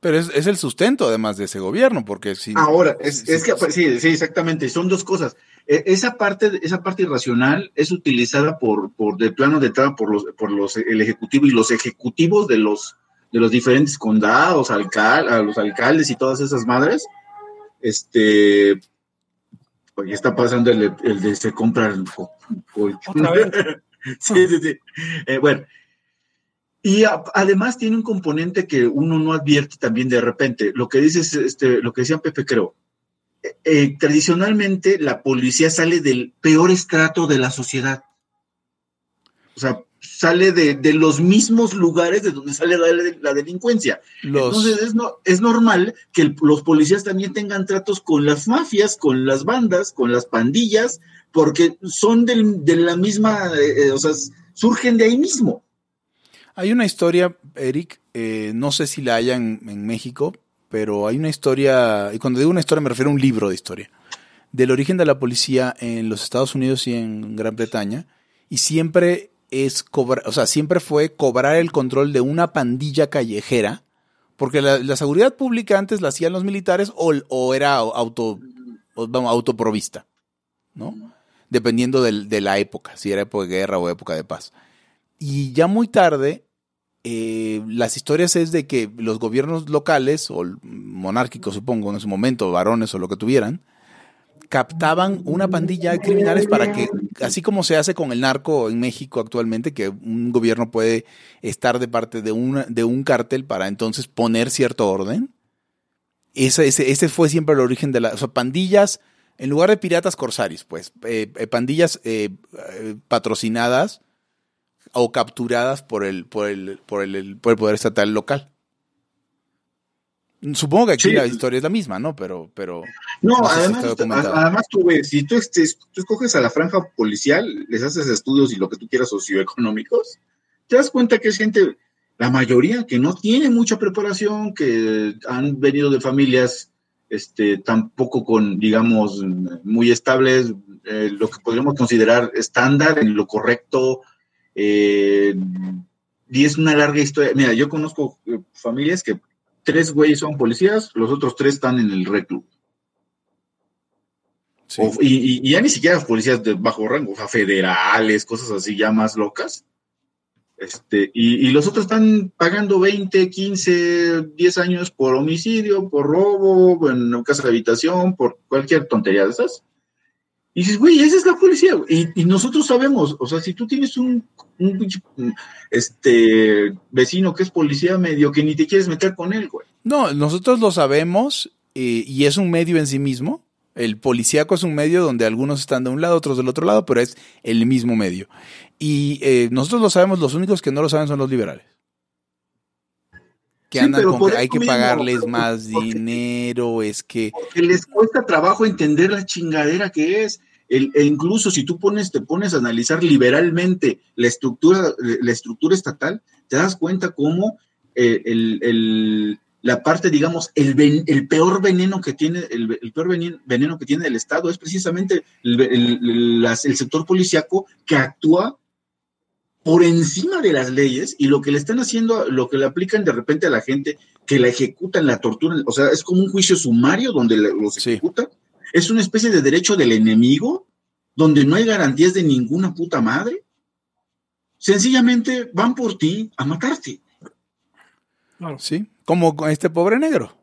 Pero es, es, el sustento además de ese gobierno, porque si... Ahora, es, es que, sí, sí, exactamente, son dos cosas. E, esa parte, esa parte irracional es utilizada por, por de plano de entrada por los, por los, el ejecutivo y los ejecutivos de los, de los diferentes condados, alcal, a los alcaldes y todas esas madres. Este, pues está pasando el, el de se compra el, sí, sí, sí. Eh, bueno, y además tiene un componente que uno no advierte también de repente. Lo que dices, este, lo que decía Pepe, creo. Eh, eh, tradicionalmente la policía sale del peor estrato de la sociedad. O sea, sale de, los mismos lugares de donde sale la, delincuencia. Entonces es, no, es normal que los policías también tengan tratos con las mafias, con las bandas, con las pandillas, porque son de la misma, eh, o sea, surgen de ahí mismo. Hay una historia, Eric, eh, no sé si la haya en, México, pero hay una historia, y cuando digo una historia me refiero a un libro de historia, del origen de la policía en los Estados Unidos y en Gran Bretaña, y siempre es cobrar, o sea, siempre fue cobrar el control de una pandilla callejera, porque la, seguridad pública antes la hacían los militares o, era auto, autoprovista, ¿no? Dependiendo de la época, si era época de guerra o época de paz. Y ya muy tarde, eh, las historias es de que los gobiernos locales, o monárquicos supongo en ese momento, varones o lo que tuvieran, captaban una pandilla de criminales para que, así como se hace con el narco en México actualmente, que un gobierno puede estar de parte de, una, de un cártel para entonces poner cierto orden. Ese, ese, fue siempre el origen de las pandillas, en lugar de piratas corsarios, pues, eh, eh, pandillas patrocinadas o capturadas por el, por el, por el, por el poder estatal local. Supongo que aquí la historia es la misma, ¿no? Pero, pero. No, además, además tú, ves, si tú, tú, escoges a la franja policial, les haces estudios y lo que tú quieras socioeconómicos, te das cuenta que es gente, la mayoría, que no tiene mucha preparación, que han venido de familias este, tampoco con, digamos, muy estables, eh, lo que podríamos considerar estándar en lo correcto, eh, y es una larga historia. Mira, yo conozco eh, familias que tres güeyes son policías, los otros tres están en el reclu. y, ya ni siquiera policías de bajo rango, o sea, federales, cosas así ya más locas. Este, y, los otros están pagando 20, 15, 10 años por homicidio, por robo, en casa de habitación, por cualquier tontería de esas. Y dices, güey, esa es la policía. Y, nosotros sabemos, o sea, si tú tienes un, este, vecino que es policía medio que ni te quieres meter con él, güey. No, nosotros lo sabemos eh, y es un medio en sí mismo. El policíaco es un medio donde algunos están de un lado, otros del otro lado, pero es el mismo medio. Y eh, nosotros lo sabemos, los únicos que no lo saben son los liberales. Que andan con que hay que pagarles más dinero, es que... Porque les cuesta trabajo entender la chingadera que es e incluso si tú pones, te pones a analizar liberalmente la estructura, la estructura estatal, te das cuenta cómo eh, el, la parte, digamos, el, el peor veneno que tiene, el, peor veneno, que tiene el Estado es precisamente el, sector policiaco que actúa por encima de las leyes y lo que le están haciendo, lo que le aplican de repente a la gente, que la ejecutan, la torturan, o sea, es como un juicio sumario donde los ejecutan es una especie de derecho del enemigo donde no hay garantías de ninguna puta madre. Sencillamente van por ti a matarte. Sí, como con este pobre negro.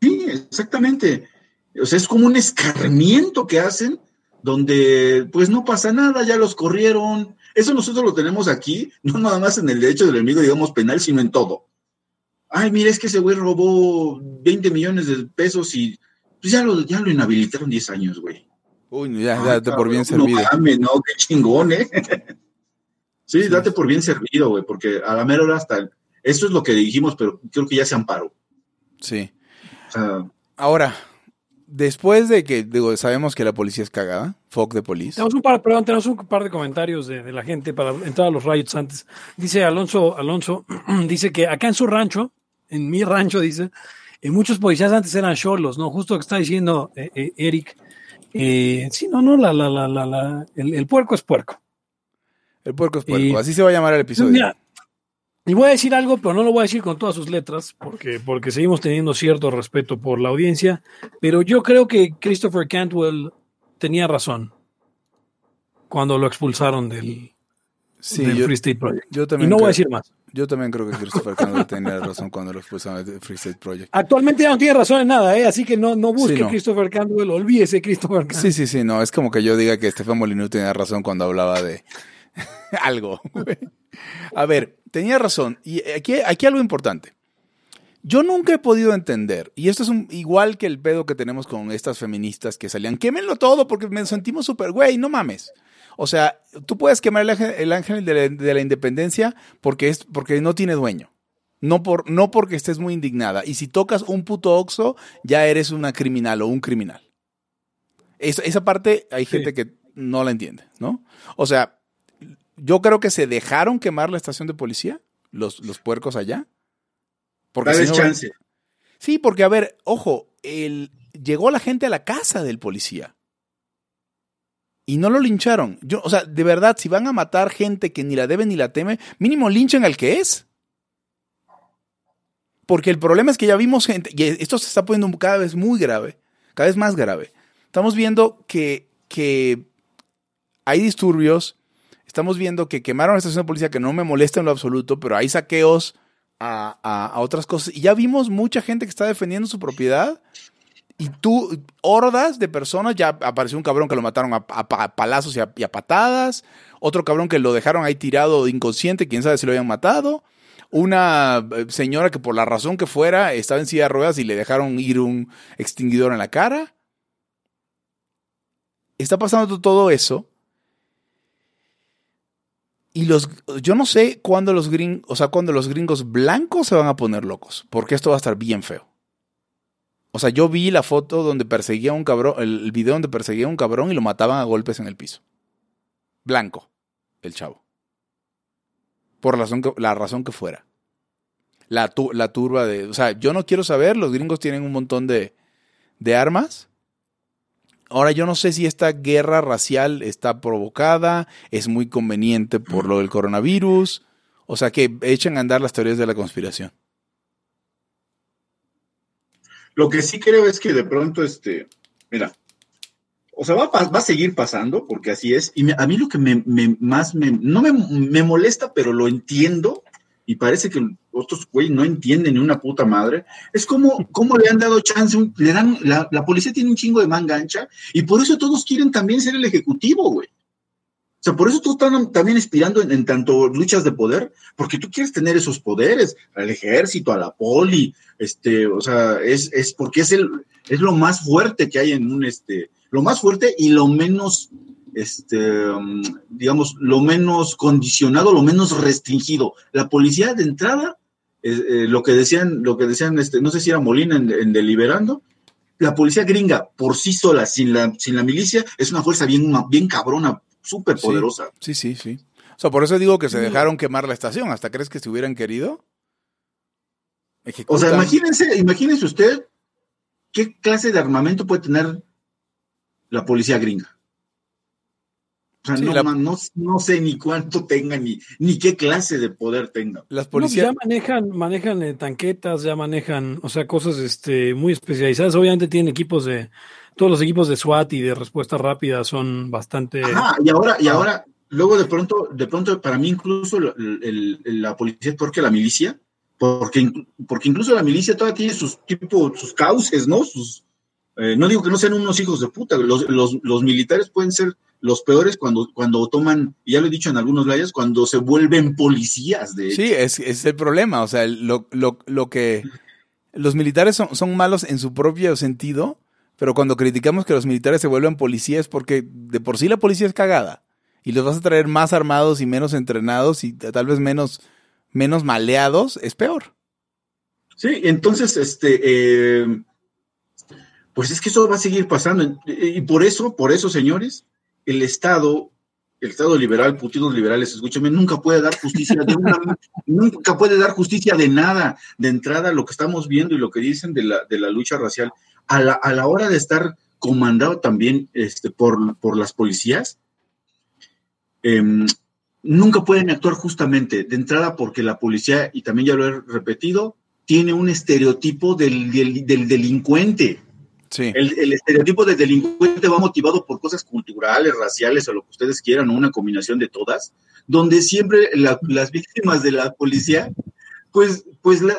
Sí, exactamente. O sea, es como un escarmiento que hacen donde pues no pasa nada, ya los corrieron. Eso nosotros lo tenemos aquí, no nada más en el derecho del enemigo, digamos, penal, sino en todo. Ay, mira, es que ese güey robó 20 millones de pesos y pues ya lo, ya lo inhabilitaron 10 años, güey. Uy, ya, date por bien servido. No mames, no, qué chingón, ¿eh? sí, date por bien servido, güey, porque a la mera hora hasta. Eso es lo que dijimos, pero creo que ya se amparó. Sí. Ahora, después de que digo, sabemos que la policía es cagada, fuck de policía. Tenemos un par, perdón, tenemos un par de comentarios de, la gente para entrar a los rayos antes. Dice Alonso, Alonso, dice que acá en su rancho, en mi rancho, dice, eh, muchos policías antes eran cholos, ¿no? Justo lo que está diciendo eh, eh, Eric. sí, no, no, la, la, la, la, el, puerco es puerco. El puerco es puerco, así se va a llamar el episodio. Y voy a decir algo, pero no lo voy a decir con todas sus letras, porque, porque seguimos teniendo cierto respeto por la audiencia, pero yo creo que Christopher Cantwell tenía razón cuando lo expulsaron del, Sí, del yo, Free State Project. yo Y también no voy a creo- decir más. Yo también creo que Christopher Cantwell tenía razón cuando lo expulsaron de Free State Project. Actualmente ya no tiene razón en nada, ¿eh? así que no, no busque Sí, no. Christopher Cantwell, olvídese Christopher Cantwell. Sí, sí, sí, no, es como que yo diga que Estefan Molyneux tenía razón cuando hablaba de algo. A ver, tenía razón. Y aquí, aquí algo importante. Yo nunca he podido entender, y esto es un- igual que el pedo que tenemos con estas feministas que salían, quémenlo todo porque me sentimos súper, güey, no mames. O sea, tú puedes quemar el ángel, el ángel de, la, de la independencia porque, es, porque no tiene dueño. No, por, no porque estés muy indignada. Y si tocas un puto oxo, ya eres una criminal o un criminal. Es- esa parte hay Sí. gente que no la entiende, ¿no? O sea, yo creo que se dejaron quemar la estación de policía, los, los puercos allá. Porque si no- chance. Sí, porque a ver, ojo, el, llegó la gente a la casa del policía. Y no lo lincharon. Yo, o sea, de verdad, si van a matar gente que ni la debe ni la teme, mínimo linchen al que es. Porque el problema es que ya vimos gente, y esto se está poniendo cada vez muy grave, cada vez más grave. Estamos viendo que, que hay disturbios, estamos viendo que quemaron la estación de policía, que no me molesta en lo absoluto, pero hay saqueos a, a- a otras cosas. Y ya vimos mucha gente que está defendiendo su propiedad. Y tú, hordas de personas, ya apareció un cabrón que lo mataron a, palazos y a, patadas, otro cabrón que lo dejaron ahí tirado inconsciente, quién sabe si lo habían matado, una eh, señora que por la razón que fuera estaba en silla de ruedas y le dejaron ir un extinguidor en la cara. Está pasando todo eso. Y los, yo no sé cuándo los gringos, o sea, cuándo los gringos blancos se van a poner locos, porque esto va a estar bien feo. O sea, yo vi la foto donde perseguía a un cabrón, el, video donde perseguía a un cabrón y lo mataban a golpes en el piso. Blanco, el chavo. Por razón que, la razón que fuera. La, tu- la turba de. O sea, yo no quiero saber, los gringos tienen un montón de, de armas. Ahora yo no sé si esta guerra racial está provocada, es muy conveniente por lo del coronavirus. O sea, que echen a andar las teorías de la conspiración. Lo que sí creo es que de pronto, este, mira, o sea, va, a va a seguir pasando, porque así es. Y a mí lo que me, más me, no me, molesta, pero lo entiendo, y parece que otros güey no entienden ni una puta madre, es como, como le han dado chance, le dan, la, la policía tiene un chingo de manga ancha, y por eso todos quieren también ser el ejecutivo, güey. O sea, por eso tú estás también inspirando en, tanto luchas de poder, porque tú quieres tener esos poderes, al ejército, a la poli, este, o sea, es, es porque es el, es lo más fuerte que hay en un, este, lo más fuerte y lo menos, este, um, digamos, lo menos condicionado, lo menos restringido. La policía de entrada, eh, eh, lo que decían, lo que decían, este, no sé si era Molina en, en Deliberando, la policía gringa por sí sola, sin la, sin la milicia, es una fuerza bien, bien cabrona, súper Sí. poderosa. Sí, sí, sí. O sea, por eso digo que se Sí. dejaron quemar la estación. ¿Hasta crees que se hubieran querido? O sea, Ejecutan. imagínense, imagínense usted qué clase de armamento puede tener la policía gringa. O sea, Sí, no, la- ma- no, no sé ni cuánto tenga, ni, ni qué clase de poder tenga. Las No, pues policías. ya manejan, manejan eh, tanquetas, ya manejan, o sea, cosas este, muy especializadas. Obviamente tienen equipos de, todos los equipos de SWAT y de respuesta rápida son bastante. Ajá, y ahora, y ahora, luego de pronto, de pronto, para mí incluso el- el- el- la policía es peor que la milicia, porque, porque incluso la milicia todavía tiene sus tipo, sus cauces, ¿no? Sus, eh, no digo que no sean unos hijos de puta, los, los, los militares pueden ser los peores cuando, cuando toman, ya lo he dicho en algunos layas, cuando se vuelven policías, de hecho. Sí, es, es el problema. O sea, lo, lo, lo que. Los militares son, son malos en su propio sentido, pero cuando criticamos que los militares se vuelven policías, porque de por sí la policía es cagada. Y los vas a traer más armados y menos entrenados y tal vez menos, menos maleados, es peor. Sí, entonces, este, eh, pues es que eso va a seguir pasando. Y por eso, por eso, señores, el Estado, el Estado liberal, putinos liberales, escúchame, nunca puede dar justicia de una, nunca puede dar justicia de nada. De entrada, lo que estamos viendo y lo que dicen de la, de la lucha racial, a la, a la hora de estar comandado también este, por, por las policías, em, nunca pueden actuar justamente, de entrada porque la policía, y también ya lo he repetido, tiene un estereotipo del, del, del delincuente. Sí. El, el, estereotipo del delincuente va motivado por cosas culturales, raciales o lo que ustedes quieran, o una combinación de todas, donde siempre la, las víctimas de la policía, pues, pues la,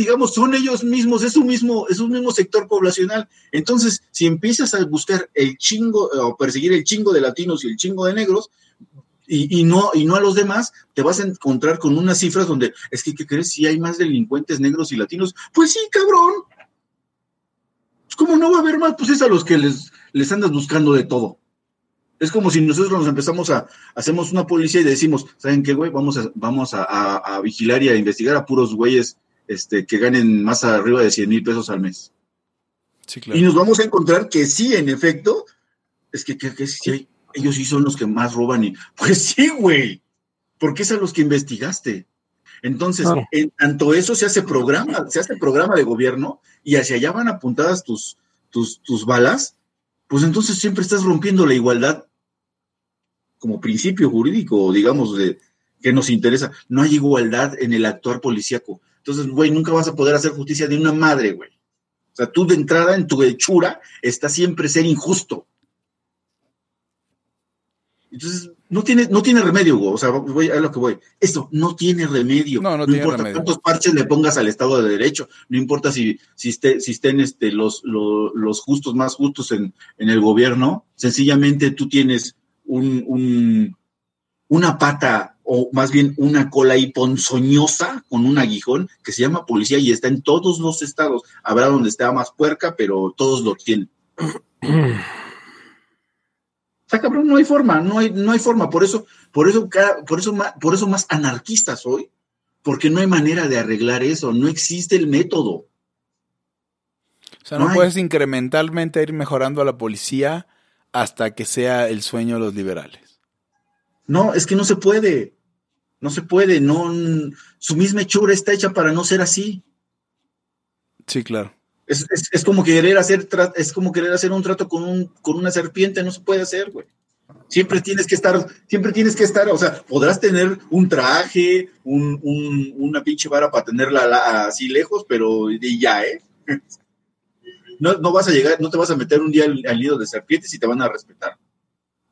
digamos, son ellos mismos, es un mismo, es un mismo sector poblacional. Entonces, si empiezas a buscar el chingo o perseguir el chingo de latinos y el chingo de negros, y, no, y no a los demás, te vas a encontrar con unas cifras donde es que, ¿qué crees? Si hay más delincuentes negros y latinos, pues sí, cabrón. ¿Cómo no va a haber más? Pues es a los que les, les andas buscando de todo. Es como si nosotros nos empezamos a, hacemos una policía y decimos, ¿saben qué, güey? Vamos vamos a, a vigilar y a investigar a puros güeyes este, que ganen más arriba de 100 mil pesos al mes. Sí, claro. Y nos vamos a encontrar que sí, en efecto, es que, que, que sí, ellos sí son los que más roban. Y, pues sí, güey, porque es a los que investigaste. Entonces, Claro. en tanto eso se hace programa, se hace programa de gobierno y hacia allá van apuntadas tus, tus, tus balas, pues entonces siempre estás rompiendo la igualdad como principio jurídico, digamos, de que nos interesa. No hay igualdad en el actuar policíaco. Entonces, güey, nunca vas a poder hacer justicia de una madre, güey. O sea, tú de entrada en tu hechura está siempre ser injusto. Entonces, no tiene, no tiene remedio, güey. O sea, voy a lo que voy. Esto no tiene remedio. No, no tiene importa remedio. cuántos parches le pongas al Estado de Derecho. No importa si, si, esté, si estén este, los, los, los justos más justos en, en el gobierno. Sencillamente tú tienes un, un, una pata o más bien una cola ahí ponzoñosa con un aguijón que se llama policía y está en todos los estados. Habrá donde esté más puerca, pero todos lo tienen. O sea, cabrón, no hay forma, no hay, no hay forma. Por eso, por eso, por eso, por eso más anarquista soy, porque no hay manera de arreglar eso, no existe el método. O sea, no No puedes incrementalmente ir mejorando a la policía hasta que sea el sueño de los liberales. No, es que no se puede. No se puede, no, su misma hechura está hecha para no ser así. Sí, claro. Es, es, es como querer hacer es como querer hacer un trato con un con una serpiente, no se puede hacer, güey. Siempre tienes que estar, siempre tienes que estar, o sea, podrás tener un traje, un, un- una pinche vara para tenerla la- así lejos, pero y ya, ¿eh? No, no vas a llegar, no te vas a meter un día al, al nido de serpientes y te van a respetar.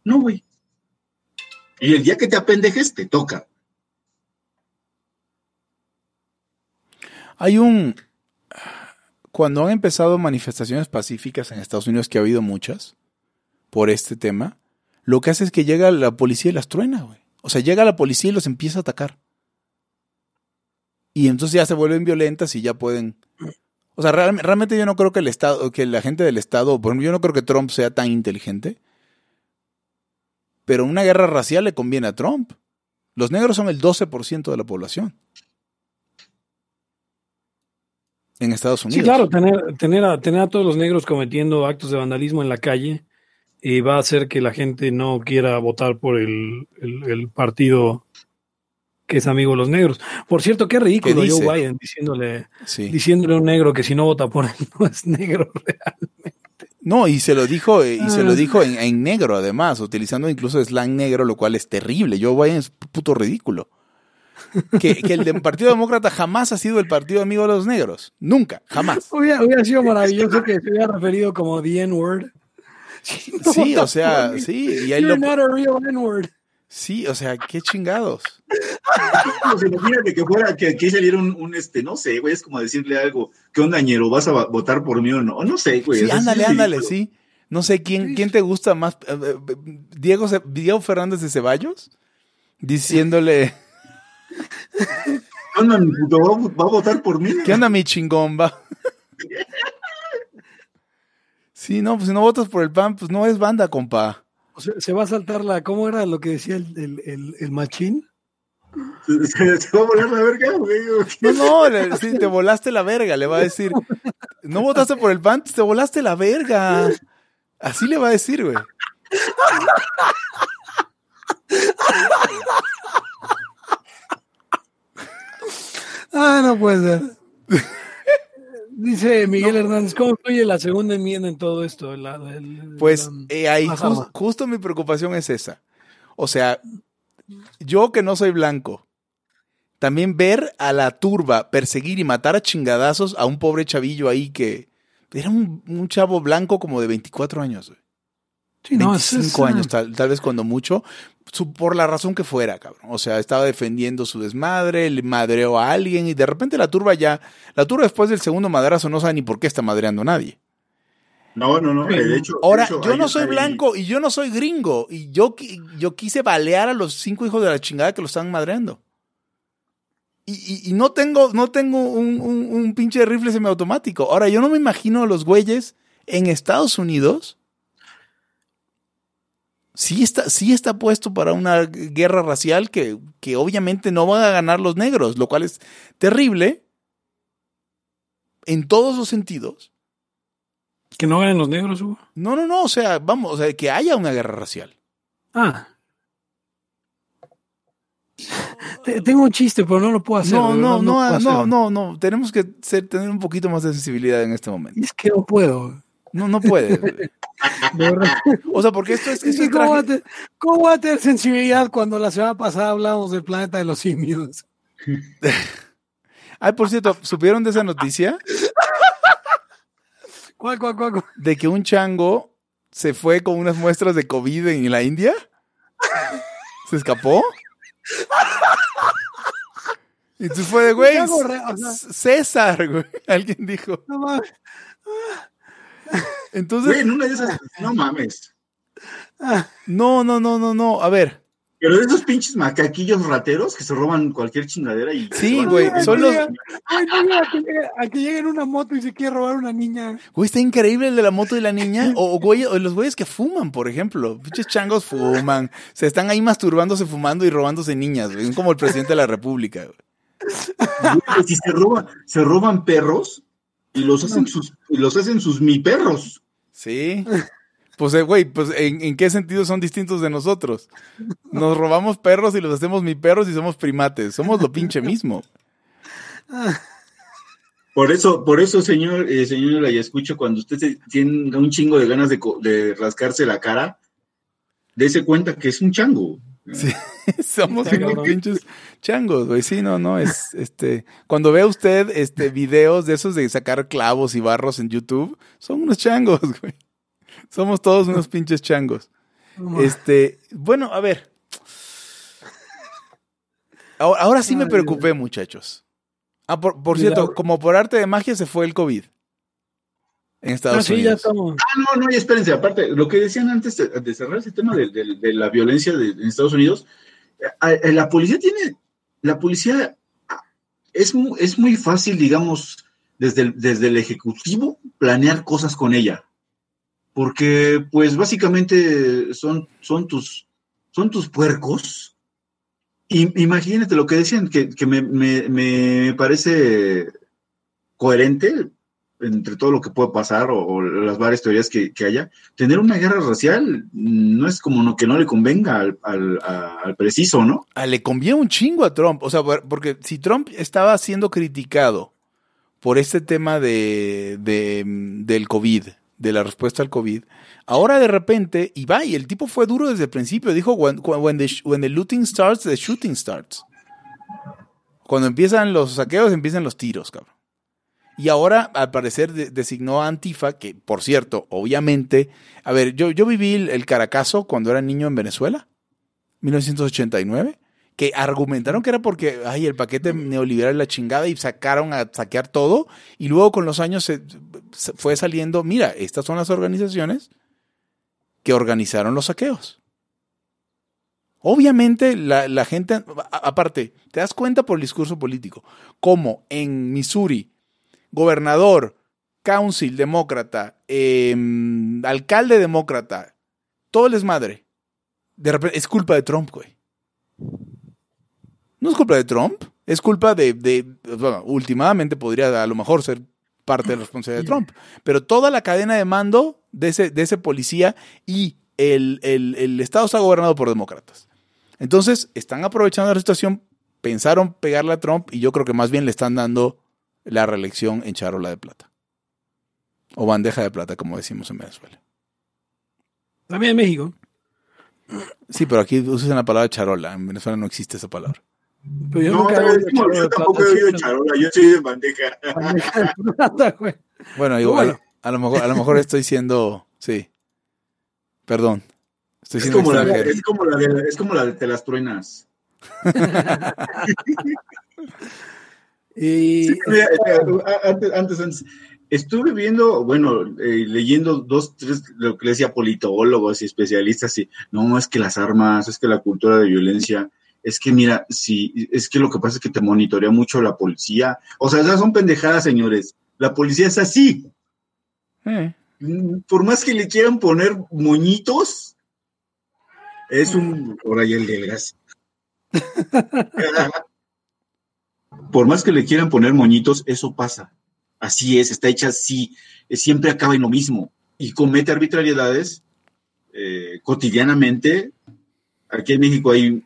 No, güey. Y el día que te apendejes, te toca. Hay un... Cuando han empezado manifestaciones pacíficas en Estados Unidos, que ha habido muchas, por este tema, lo que hace es que llega la policía y las truena, güey. O sea, llega la policía y los empieza a atacar. Y entonces ya se vuelven violentas y ya pueden... O sea, real- realmente yo no creo que el Estado, que la gente del Estado, por yo no creo que Trump sea tan inteligente. Pero una guerra racial le conviene a Trump. Los negros son el 12% de la población. En Estados Unidos. Sí, claro, tener, tener, a, tener a todos los negros cometiendo actos de vandalismo en la calle y va a hacer que la gente no quiera votar por el, el- el partido que es amigo de los negros. Por cierto, qué ridículo. Joe Biden diciéndole, Sí. diciéndole a un negro que si no vota por él no es negro. No, y se lo dijo, eh, y se lo Ah. dijo en, en negro además, utilizando incluso slang negro, lo cual es terrible. Joe Biden es puto ridículo. Que, que el Partido Demócrata jamás ha sido el partido amigo de los negros. Nunca, jamás. Hubiera, hubiera sido maravilloso que se hubiera referido como the N-word. No Sí, o sea, sí, y ahí You're lo, not a real N-word. sí, o sea, qué chingados. Pues imagínate que fuera, que aquí saliera un, un, este, no sé, güey, es como decirle algo, ¿qué onda, ñero? ¿Vas a votar por mí o no? No sé, güey. Sí, ándale, es ándale, sí. No sé quién, quién te gusta más, eh, eh, Diego, Diego Fernández de Ceballos, diciéndole, ¿Qué onda, mi puto? ¿Va, a- votar por mí? ¿qué onda mi chingón, va? Sí, no, pues si no votas por el PAN, pues no es banda, compa. O sea, se va a saltar la. ¿Cómo era lo que decía el, el, el, el machín? Se, se- se va a volar la verga, güey. No, no, le- sí, te volaste la verga, le va a decir. No votaste por el PAN, te volaste la verga. Así le va a decir, güey. Ah, no puede ser. Dice Miguel Hernández, ¿cómo influye la segunda enmienda en todo esto? La- el- Pues la- eh, ahí justo mi preocupación es esa. O sea, yo que no soy blanco, también ver a la turba perseguir y matar a chingadazos a un pobre chavillo ahí que era un, un chavo blanco como de 24 años. güey. Sí, no, 25 es- es, años, tal, tal vez cuando mucho, su- por la razón que fuera, cabrón. O sea, estaba defendiendo su desmadre, le madreó a alguien y de repente la turba ya, la turba después del segundo madrazo no sabe ni por qué está madreando a nadie. No, no, no. De hecho, Ahora, de hecho, yo no soy blanco y yo no soy gringo y yo, yo quise balear a los cinco hijos de la chingada que lo están madreando. Y, y- y no tengo, no tengo un, un- un pinche rifle semiautomático. Ahora, yo no me imagino a los güeyes en Estados Unidos. Sí está, sí está puesto para una guerra racial que, que obviamente no van a ganar los negros, lo cual es terrible en todos los sentidos. Que no ganen los negros, Hugo. No, no, no, o sea, vamos, o sea, que haya una guerra racial. Ah. Te- Tengo un chiste, pero no lo puedo hacer. No, no, no, no, no, no, tenemos que ser- tener un poquito más de sensibilidad en este momento. Es que no puedo. No, no puede. De verdad. O sea, porque esto es, Es esto es ¿cómo, va a traje- te- cómo va a tener sensibilidad cuando la semana pasada hablamos del planeta de los simios? Ay, por cierto, ¿supieron de esa noticia? ¿Cuál, cuál, cuál? cuál? De que un chango se fue con unas muestras de COVID en la India. ¿Se escapó? Y entonces fue de, güey, César, güey. Alguien dijo. No mames. Entonces, Güey, en una de esas, no mames. Ah, no, no, no, no, no. A ver, Pero de esos pinches macaquillos rateros que se roban cualquier chingadera y. Sí, güey, ay, son no los- ay, no llega a que llegue- a que llegue en una moto y se quiere robar una niña. Güey, está increíble el de la moto y la niña. O, o güey, o los güeyes que fuman, por ejemplo. Pinches changos fuman. Se están ahí masturbándose, fumando y robándose niñas, güey. Es como el presidente de la república, güey. Güey, Si se roban, se roban perros y los hacen sus, y los hacen sus mi perros. Sí. Pues, eh, güey, pues ¿en, en qué sentido son distintos de nosotros? Nos robamos perros y los hacemos mi perros y somos primates. Somos lo pinche mismo. Por eso, por eso, señor, eh, señora, y escucho cuando usted tiene un chingo de ganas de rascarse la cara, dése cuenta que es un chango. Sí. Somos unos pinches changos, güey. Sí, no, no, es este. Cuando vea usted este videos de esos de sacar clavos y barros en YouTube, son unos changos, güey. Somos todos unos pinches changos. Este, bueno, a ver. Ahora, ahora sí me preocupé, muchachos. Ah, por, cierto, como por arte de magia se fue el COVID en Estados Ah, sí, ya Unidos. estamos. Ah, no, no, y espérense, aparte, lo que decían antes de, de cerrar ese tema de, de- de la violencia de, en Estados Unidos, eh, eh, la policía tiene, la policía ah, es, es muy fácil, digamos, desde el, desde el ejecutivo planear cosas con ella, porque pues básicamente son, son, tus, son tus puercos. Y, imagínate lo que decían, que, que me, me- me parece coherente entre todo lo que puede pasar o, las varias teorías que, que haya, tener una guerra racial no es como no, que no le convenga al, al- al preciso, ¿no? Ah, le conviene un chingo a Trump. O sea, por- porque si Trump estaba siendo criticado por este tema de, de, del COVID, de la respuesta al COVID, ahora de repente, y va, y el tipo fue duro desde el principio, dijo, when, when, when the looting starts, the shooting starts. Cuando empiezan los saqueos, empiezan los tiros, cabrón. Y ahora, al parecer, de- designó a Antifa, que, por cierto, obviamente, a ver, yo, yo viví el, Caracazo cuando era niño en Venezuela, 1989, que argumentaron que era porque, ay, el paquete neoliberal la chingada y sacaron a saquear todo y luego con los años se, fue saliendo, mira, estas son las organizaciones que organizaron los saqueos. Obviamente la, gente, aparte, te das cuenta por el discurso político, como en Missouri, gobernador, council demócrata, em, alcalde demócrata, todo el desmadre, de repente es culpa de Trump, güey. No es culpa de Trump, es culpa de, de bueno, últimamente podría a lo mejor ser parte de la responsabilidad de Trump, pero toda la cadena de mando de ese, de ese policía y el, el, el Estado está gobernado por demócratas. Entonces, están aprovechando la situación, pensaron pegarle a Trump y yo creo que más bien le están dando la reelección en charola de plata. O bandeja de plata, como decimos en Venezuela. También en México. Sí, pero aquí usan la palabra charola. En Venezuela no existe esa palabra. Pero yo No, nunca no, es yo tampoco he oído charola, yo soy de bandeja. bandeja de plata, güey. Bueno, igual, a lo mejor, a lo mejor estoy siendo, sí. Perdón. Estoy Es siendo como, la, extranjero. es, como la de, es como la de te las truenas. Y Sí, mira, eh, a- antes, antes, antes, estuve viendo, bueno, eh, leyendo dos, tres, lo que decía politólogos y especialistas, y no, es que las armas, es que la cultura de violencia, es que mira, sí, es que lo que pasa es que te monitorea mucho la policía. O sea, esas son pendejadas, señores. La policía es así. Eh, Por más que le quieran poner moñitos, es un. Ahora ya el del gas. Por más que le quieran poner moñitos, eso pasa. Así es, está hecha así. Eh, Siempre acaba en lo mismo. Y comete arbitrariedades eh, cotidianamente. Aquí en México hay.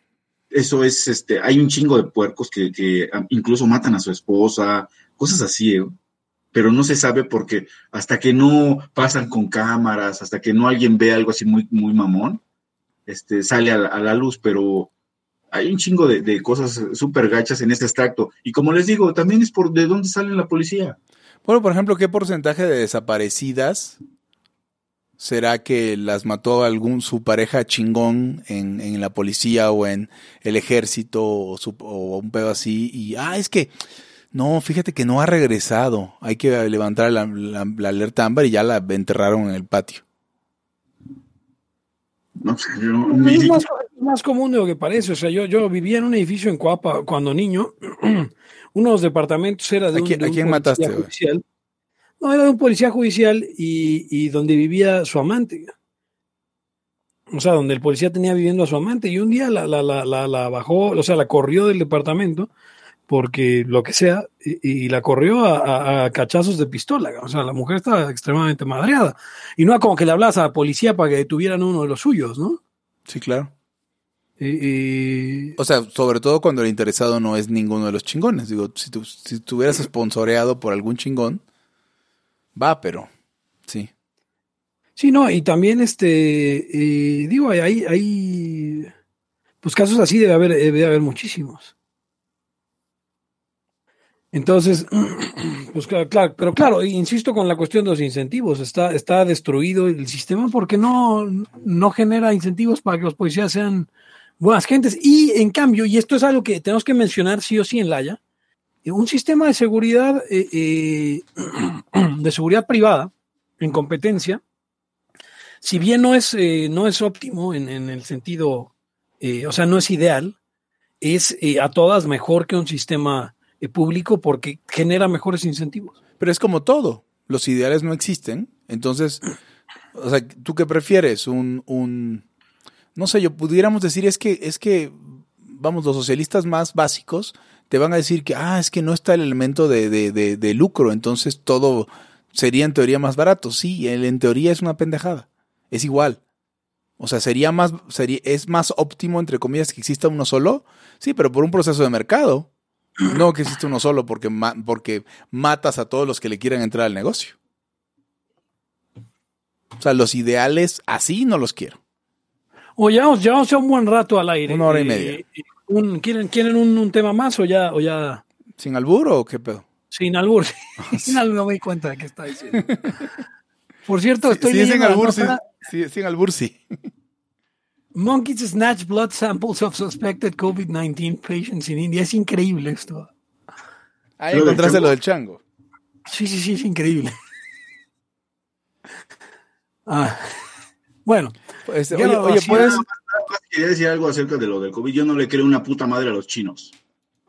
Eso es, este, hay un chingo de puercos que, que incluso matan a su esposa, cosas así, ¿eh? pero no se sabe porque hasta que no pasan con cámaras, hasta que no alguien ve algo así muy, muy mamón, este, sale a la, a la luz, pero hay un chingo de, de cosas súper gachas en este extracto. Y como les digo, también es por de dónde sale la policía. Bueno, por ejemplo, ¿qué porcentaje de desaparecidas será que las mató algún su pareja chingón en, en la policía o en el ejército o, su- o un pedo así? Y, ah, es que, no, fíjate que no ha regresado. Hay que levantar la, la- la alerta ámbar y ya la enterraron en el patio. No sé, yo- mi- más, común de lo que parece. O sea, yo, yo vivía en un edificio en Coapa cuando niño. Uno de los departamentos era de ¿A un, quién- de a un quién policía mataste, judicial. No, era de un policía judicial y, y donde vivía su amante. O sea, donde el policía tenía viviendo a su amante. Y un día la, la, la, la, la bajó, o sea, la corrió del departamento porque lo que sea, y, y la corrió a, a- a cachazos de pistola. O sea, la mujer estaba extremadamente madreada. Y no era como que le hablas a la policía para que detuvieran uno de los suyos, ¿no? Sí, claro. Y- O sea, sobre todo cuando el interesado no es ninguno de los chingones. Digo, si tú, si estuvieras sponsoreado por algún chingón, va, pero sí. Sí, no, y también este, eh, digo, hay, hay, hay, pues casos así debe haber, debe haber muchísimos. Entonces, pues claro, claro, pero claro, insisto con la cuestión de los incentivos, está, está destruido el sistema porque no, no genera incentivos para que los policías sean buenas gentes. Y en cambio, y esto es algo que tenemos que mencionar sí o sí en Laya, un sistema de seguridad, eh, eh, de seguridad privada, en competencia, si bien no es, eh, no es óptimo en, en el sentido, eh, o sea, no es ideal, es eh, a todas mejor que un sistema eh, público porque genera mejores incentivos. Pero es como todo. Los ideales no existen. Entonces, o sea, ¿tú qué prefieres? Un, un no sé, yo pudiéramos decir es que, es que, vamos, los socialistas más básicos te van a decir que, ah, es que no está el elemento de, de, de, lucro, entonces todo sería en teoría más barato. Sí, en teoría es una pendejada. Es igual. O sea, sería más, sería, es más óptimo, entre comillas, que exista uno solo. Sí, pero por un proceso de mercado. No que exista uno solo porque, porque matas a todos los que le quieran entrar al negocio. O sea, los ideales así no los quiero. O ya, llevamos ya un buen rato al aire. Una hora y Eh, media. un- ¿Quieren, quieren un, un tema más o ya, o ya ¿Sin albur o qué pedo? sin albur? sin albur no me di cuenta de qué está diciendo. Por cierto, estoy sí, sin albur, sí. nota. Sí, sin albur, sí. Monkeys snatch blood samples of suspected COVID-19 patients in India. Es increíble esto. Ahí ¿Lo del encontraste lo del chango. Sí, sí, sí, es increíble. Ah, bueno, Pues, Ya oye, oye, puedes. Quería decir algo acerca de lo del COVID. Yo no le creo una puta madre a los chinos.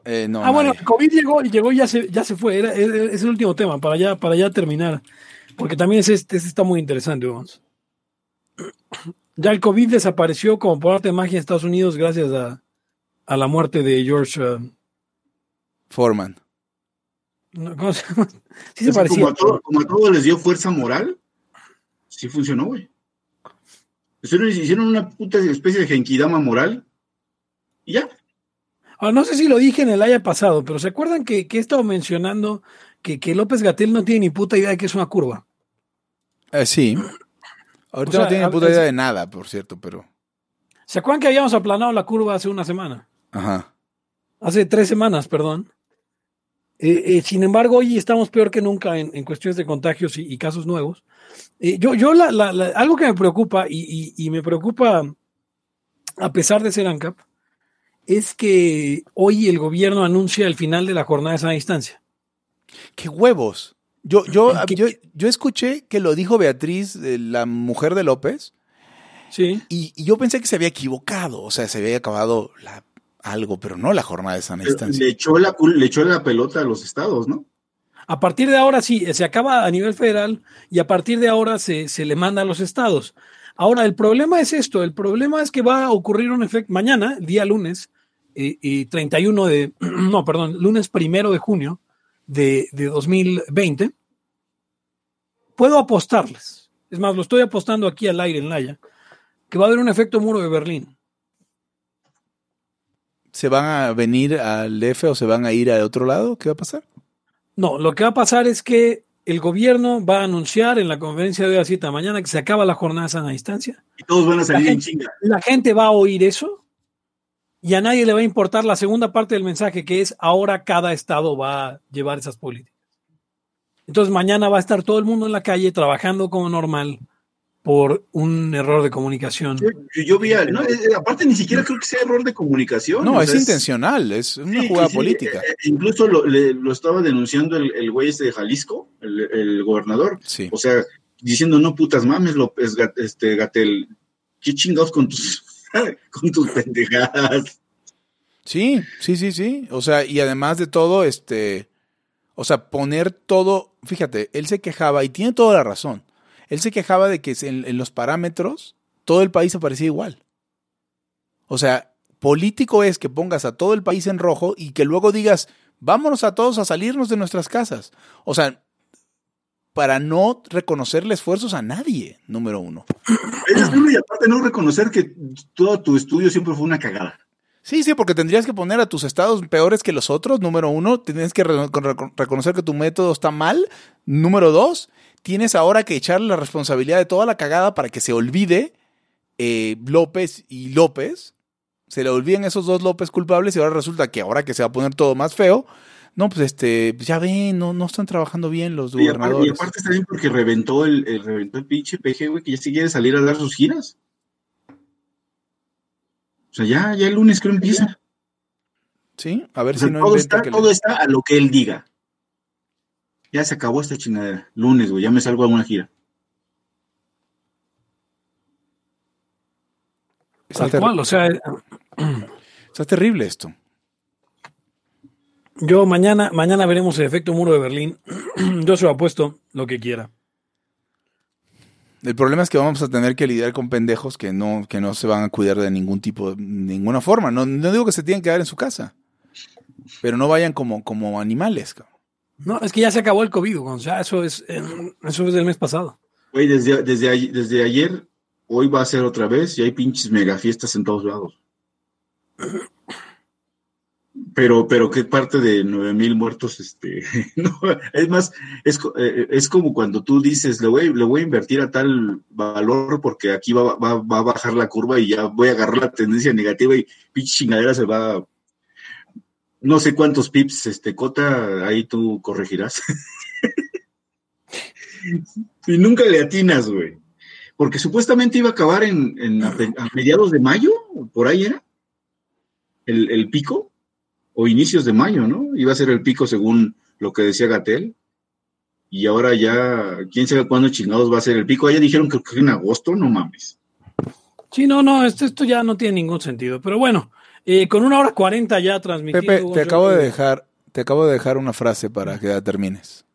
Eh, no, ah, bueno, nadie. el COVID llegó y llegó y ya se, ya se fue. Era, es, es el último tema para ya, para ya terminar. Porque también ese, este está muy interesante, vamos. Ya el COVID desapareció como por arte de magia en Estados Unidos gracias a, a la muerte de George. uh, Foreman. ¿Cómo se llama? Sí se parecía. como, a todo- como a todos les dio fuerza moral, sí funcionó, güey. Hicieron, hicieron una puta especie de genkidama moral y ya. Ah, no sé si lo dije en el haya pasado, pero ¿se acuerdan que, que he estado mencionando que, que López Gatel no tiene ni puta idea de que es una curva? Eh, sí. Ahorita O sea, no tiene a- puta idea de nada, por cierto, pero. ¿Se acuerdan que habíamos aplanado la curva hace una semana? Ajá. Hace tres semanas, perdón. Eh, eh, sin embargo, hoy estamos peor que nunca en, en cuestiones de contagios y, y casos nuevos. Eh, yo, yo la, la, la, algo que me preocupa y, y, y, me preocupa a pesar de ser ANCAP es que hoy el gobierno anuncia el final de la jornada de sana distancia. ¡Qué huevos! Yo, yo, yo, yo escuché que lo dijo Beatriz, la mujer de López. Sí. Y, y, yo pensé que se había equivocado, o sea, se había acabado la, algo, pero no la jornada de sana distancia. Le echó, la, le echó la pelota a los estados, ¿no? A partir de ahora sí, se acaba a nivel federal y a partir de ahora se, se le manda a los estados. Ahora, el problema es esto, el problema es que va a ocurrir un efecto mañana, día lunes, eh, eh, 31 de, no, perdón, lunes primero de junio de, de 2020. Puedo apostarles, es más, lo estoy apostando aquí al aire en Laya, que va a haber un efecto muro de Berlín. ¿Se van a venir al DF o se van a ir al otro lado? ¿Qué va a pasar? No, lo que va a pasar es que el gobierno va a anunciar en la conferencia de hoy a 7 de la mañana que se acaba la jornada sana distancia. Y todos van a salir en chinga. La gente va a oír eso y a nadie le va a importar la segunda parte del mensaje que es ahora cada estado va a llevar esas políticas. Entonces mañana va a estar todo el mundo en la calle trabajando como normal por un error de comunicación. Yo, yo vi, no, eh, aparte ni siquiera creo que sea error de comunicación. No, es, sea, es, intencional, es una sí, jugada sí, política. Eh, incluso lo, le, lo, estaba denunciando el, el güey este de Jalisco, el, el gobernador. O sea, diciendo, no putas mames, López, este, Gatel, qué chingados con tus, con tus pendejadas. Sí, sí, sí, sí. O sea, y además de todo, este, o sea, poner todo, fíjate, él se quejaba y tiene toda la razón él se quejaba de que en, en, los parámetros todo el país aparecía igual. O sea, político es que pongas a todo el país en rojo y que luego digas, vámonos a todos a salirnos de nuestras casas. O sea, para no reconocerle esfuerzos a nadie, número uno. Y aparte no reconocer que todo tu estudio siempre fue una cagada. Sí, sí, porque tendrías que poner a tus estados peores que los otros, número uno. Tienes que re reconocer que tu método está mal, número dos tienes ahora que echarle la responsabilidad de toda la cagada para que se olvide eh, López y López. Se le olviden esos dos López culpables y ahora resulta que ahora que se va a poner todo más feo, no, pues este, ya ven, no, no están trabajando bien los y gobernadores. Aparte, y aparte está bien porque reventó el, el, reventó el pinche PG, güey, que ya se quiere salir a dar sus giras. O sea, ya, ya el lunes creo empieza. Sí, a ver o sea, si no todo está, todo le... está a lo que él diga ya se acabó esta chingadera. Lunes, güey, ya me salgo a una gira. Tal cual, o sea. Está terrible esto. Yo mañana, mañana veremos el efecto muro de Berlín. Yo se lo apuesto lo que quiera. El problema es que vamos a tener que lidiar con pendejos que no, que no se van a cuidar de ningún tipo, de ninguna forma. No, no digo que se tienen que quedar en su casa, pero no vayan como, como animales. Cabrón. No, es que ya se acabó el COVID, o sea, eso es, eso es del mes pasado. Güey, desde, desde, ayer, hoy va a ser otra vez y hay pinches mega fiestas en todos lados. Pero, pero qué parte de nueve mil muertos, este, no, es más, es, es, como cuando tú dices, le voy, le voy a invertir a tal valor porque aquí va, va, va a bajar la curva y ya voy a agarrar la tendencia negativa y pinche chingadera se va no sé cuántos pips, este, Cota, ahí tú corregirás. y nunca le atinas, güey. Porque supuestamente iba a acabar en, mediados de mayo, por ahí era, el, el, pico, o inicios de mayo, ¿no? Iba a ser el pico según lo que decía Gatel. Y ahora ya, quién sabe cuándo chingados va a ser el pico. Ya dijeron que, que en agosto, no mames. Sí, no, no, esto, esto ya no tiene ningún sentido. Pero bueno, eh, con una hora cuarenta ya transmitido. Pepe, te acabo de dejar, te acabo de dejar una frase para que ya termines.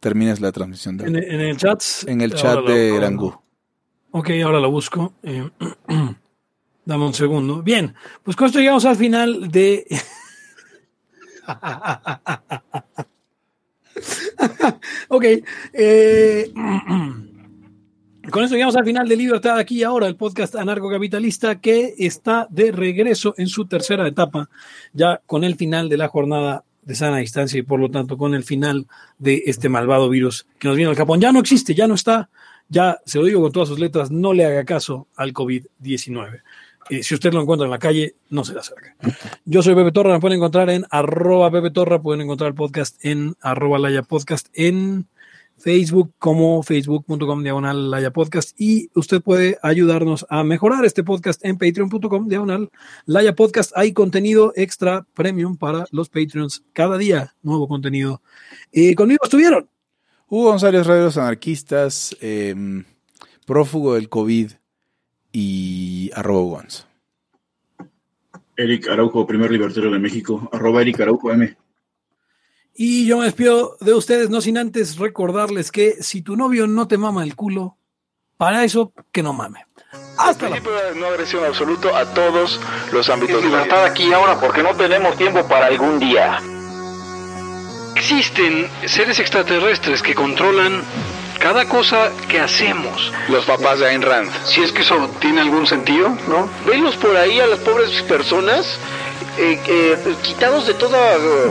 Termines la transmisión. De ¿En, en, el chat. En el chat de Rangú. Ok, ahora lo busco. Eh, dame un segundo. Bien, pues con esto llegamos al final de. ok. Eh... Con eso llegamos al final de Libertad aquí ahora, el podcast anarcocapitalista que está de regreso en su tercera etapa, ya con el final de la jornada de sana distancia y por lo tanto con el final de este malvado virus que nos viene al Japón. Ya no existe, ya no está, ya se lo digo con todas sus letras, no le haga caso al COVID-19. Y si usted lo encuentra en la calle, no se le acerque. Yo soy Pepe Torra, me pueden encontrar en arroba Pepe Torra, pueden encontrar el podcast en arroba Laya Podcast en Facebook como facebook.com diagonal Laya Podcast y usted puede ayudarnos a mejorar este podcast en patreon.com diagonal Laya Podcast. Hay contenido extra premium para los Patreons cada día, nuevo contenido. Y conmigo estuvieron Hugo González, Radios Anarquistas, eh, prófugo del COVID y arroba Gonz. Eric Araujo, primer libertario de México, arroba Eric Araujo M. Y yo me despido de ustedes, no sin antes recordarles que si tu novio no te mama el culo, para eso que no mame. Hasta la no agresión absoluto a todos los ámbitos. Es libertad aquí ahora porque no tenemos tiempo para algún día. Existen seres extraterrestres que controlan cada cosa que hacemos. Los papás de Ayn Rand. Si es que eso tiene algún sentido, ¿no? Venlos por ahí a las pobres personas eh, eh, quitados de toda eh,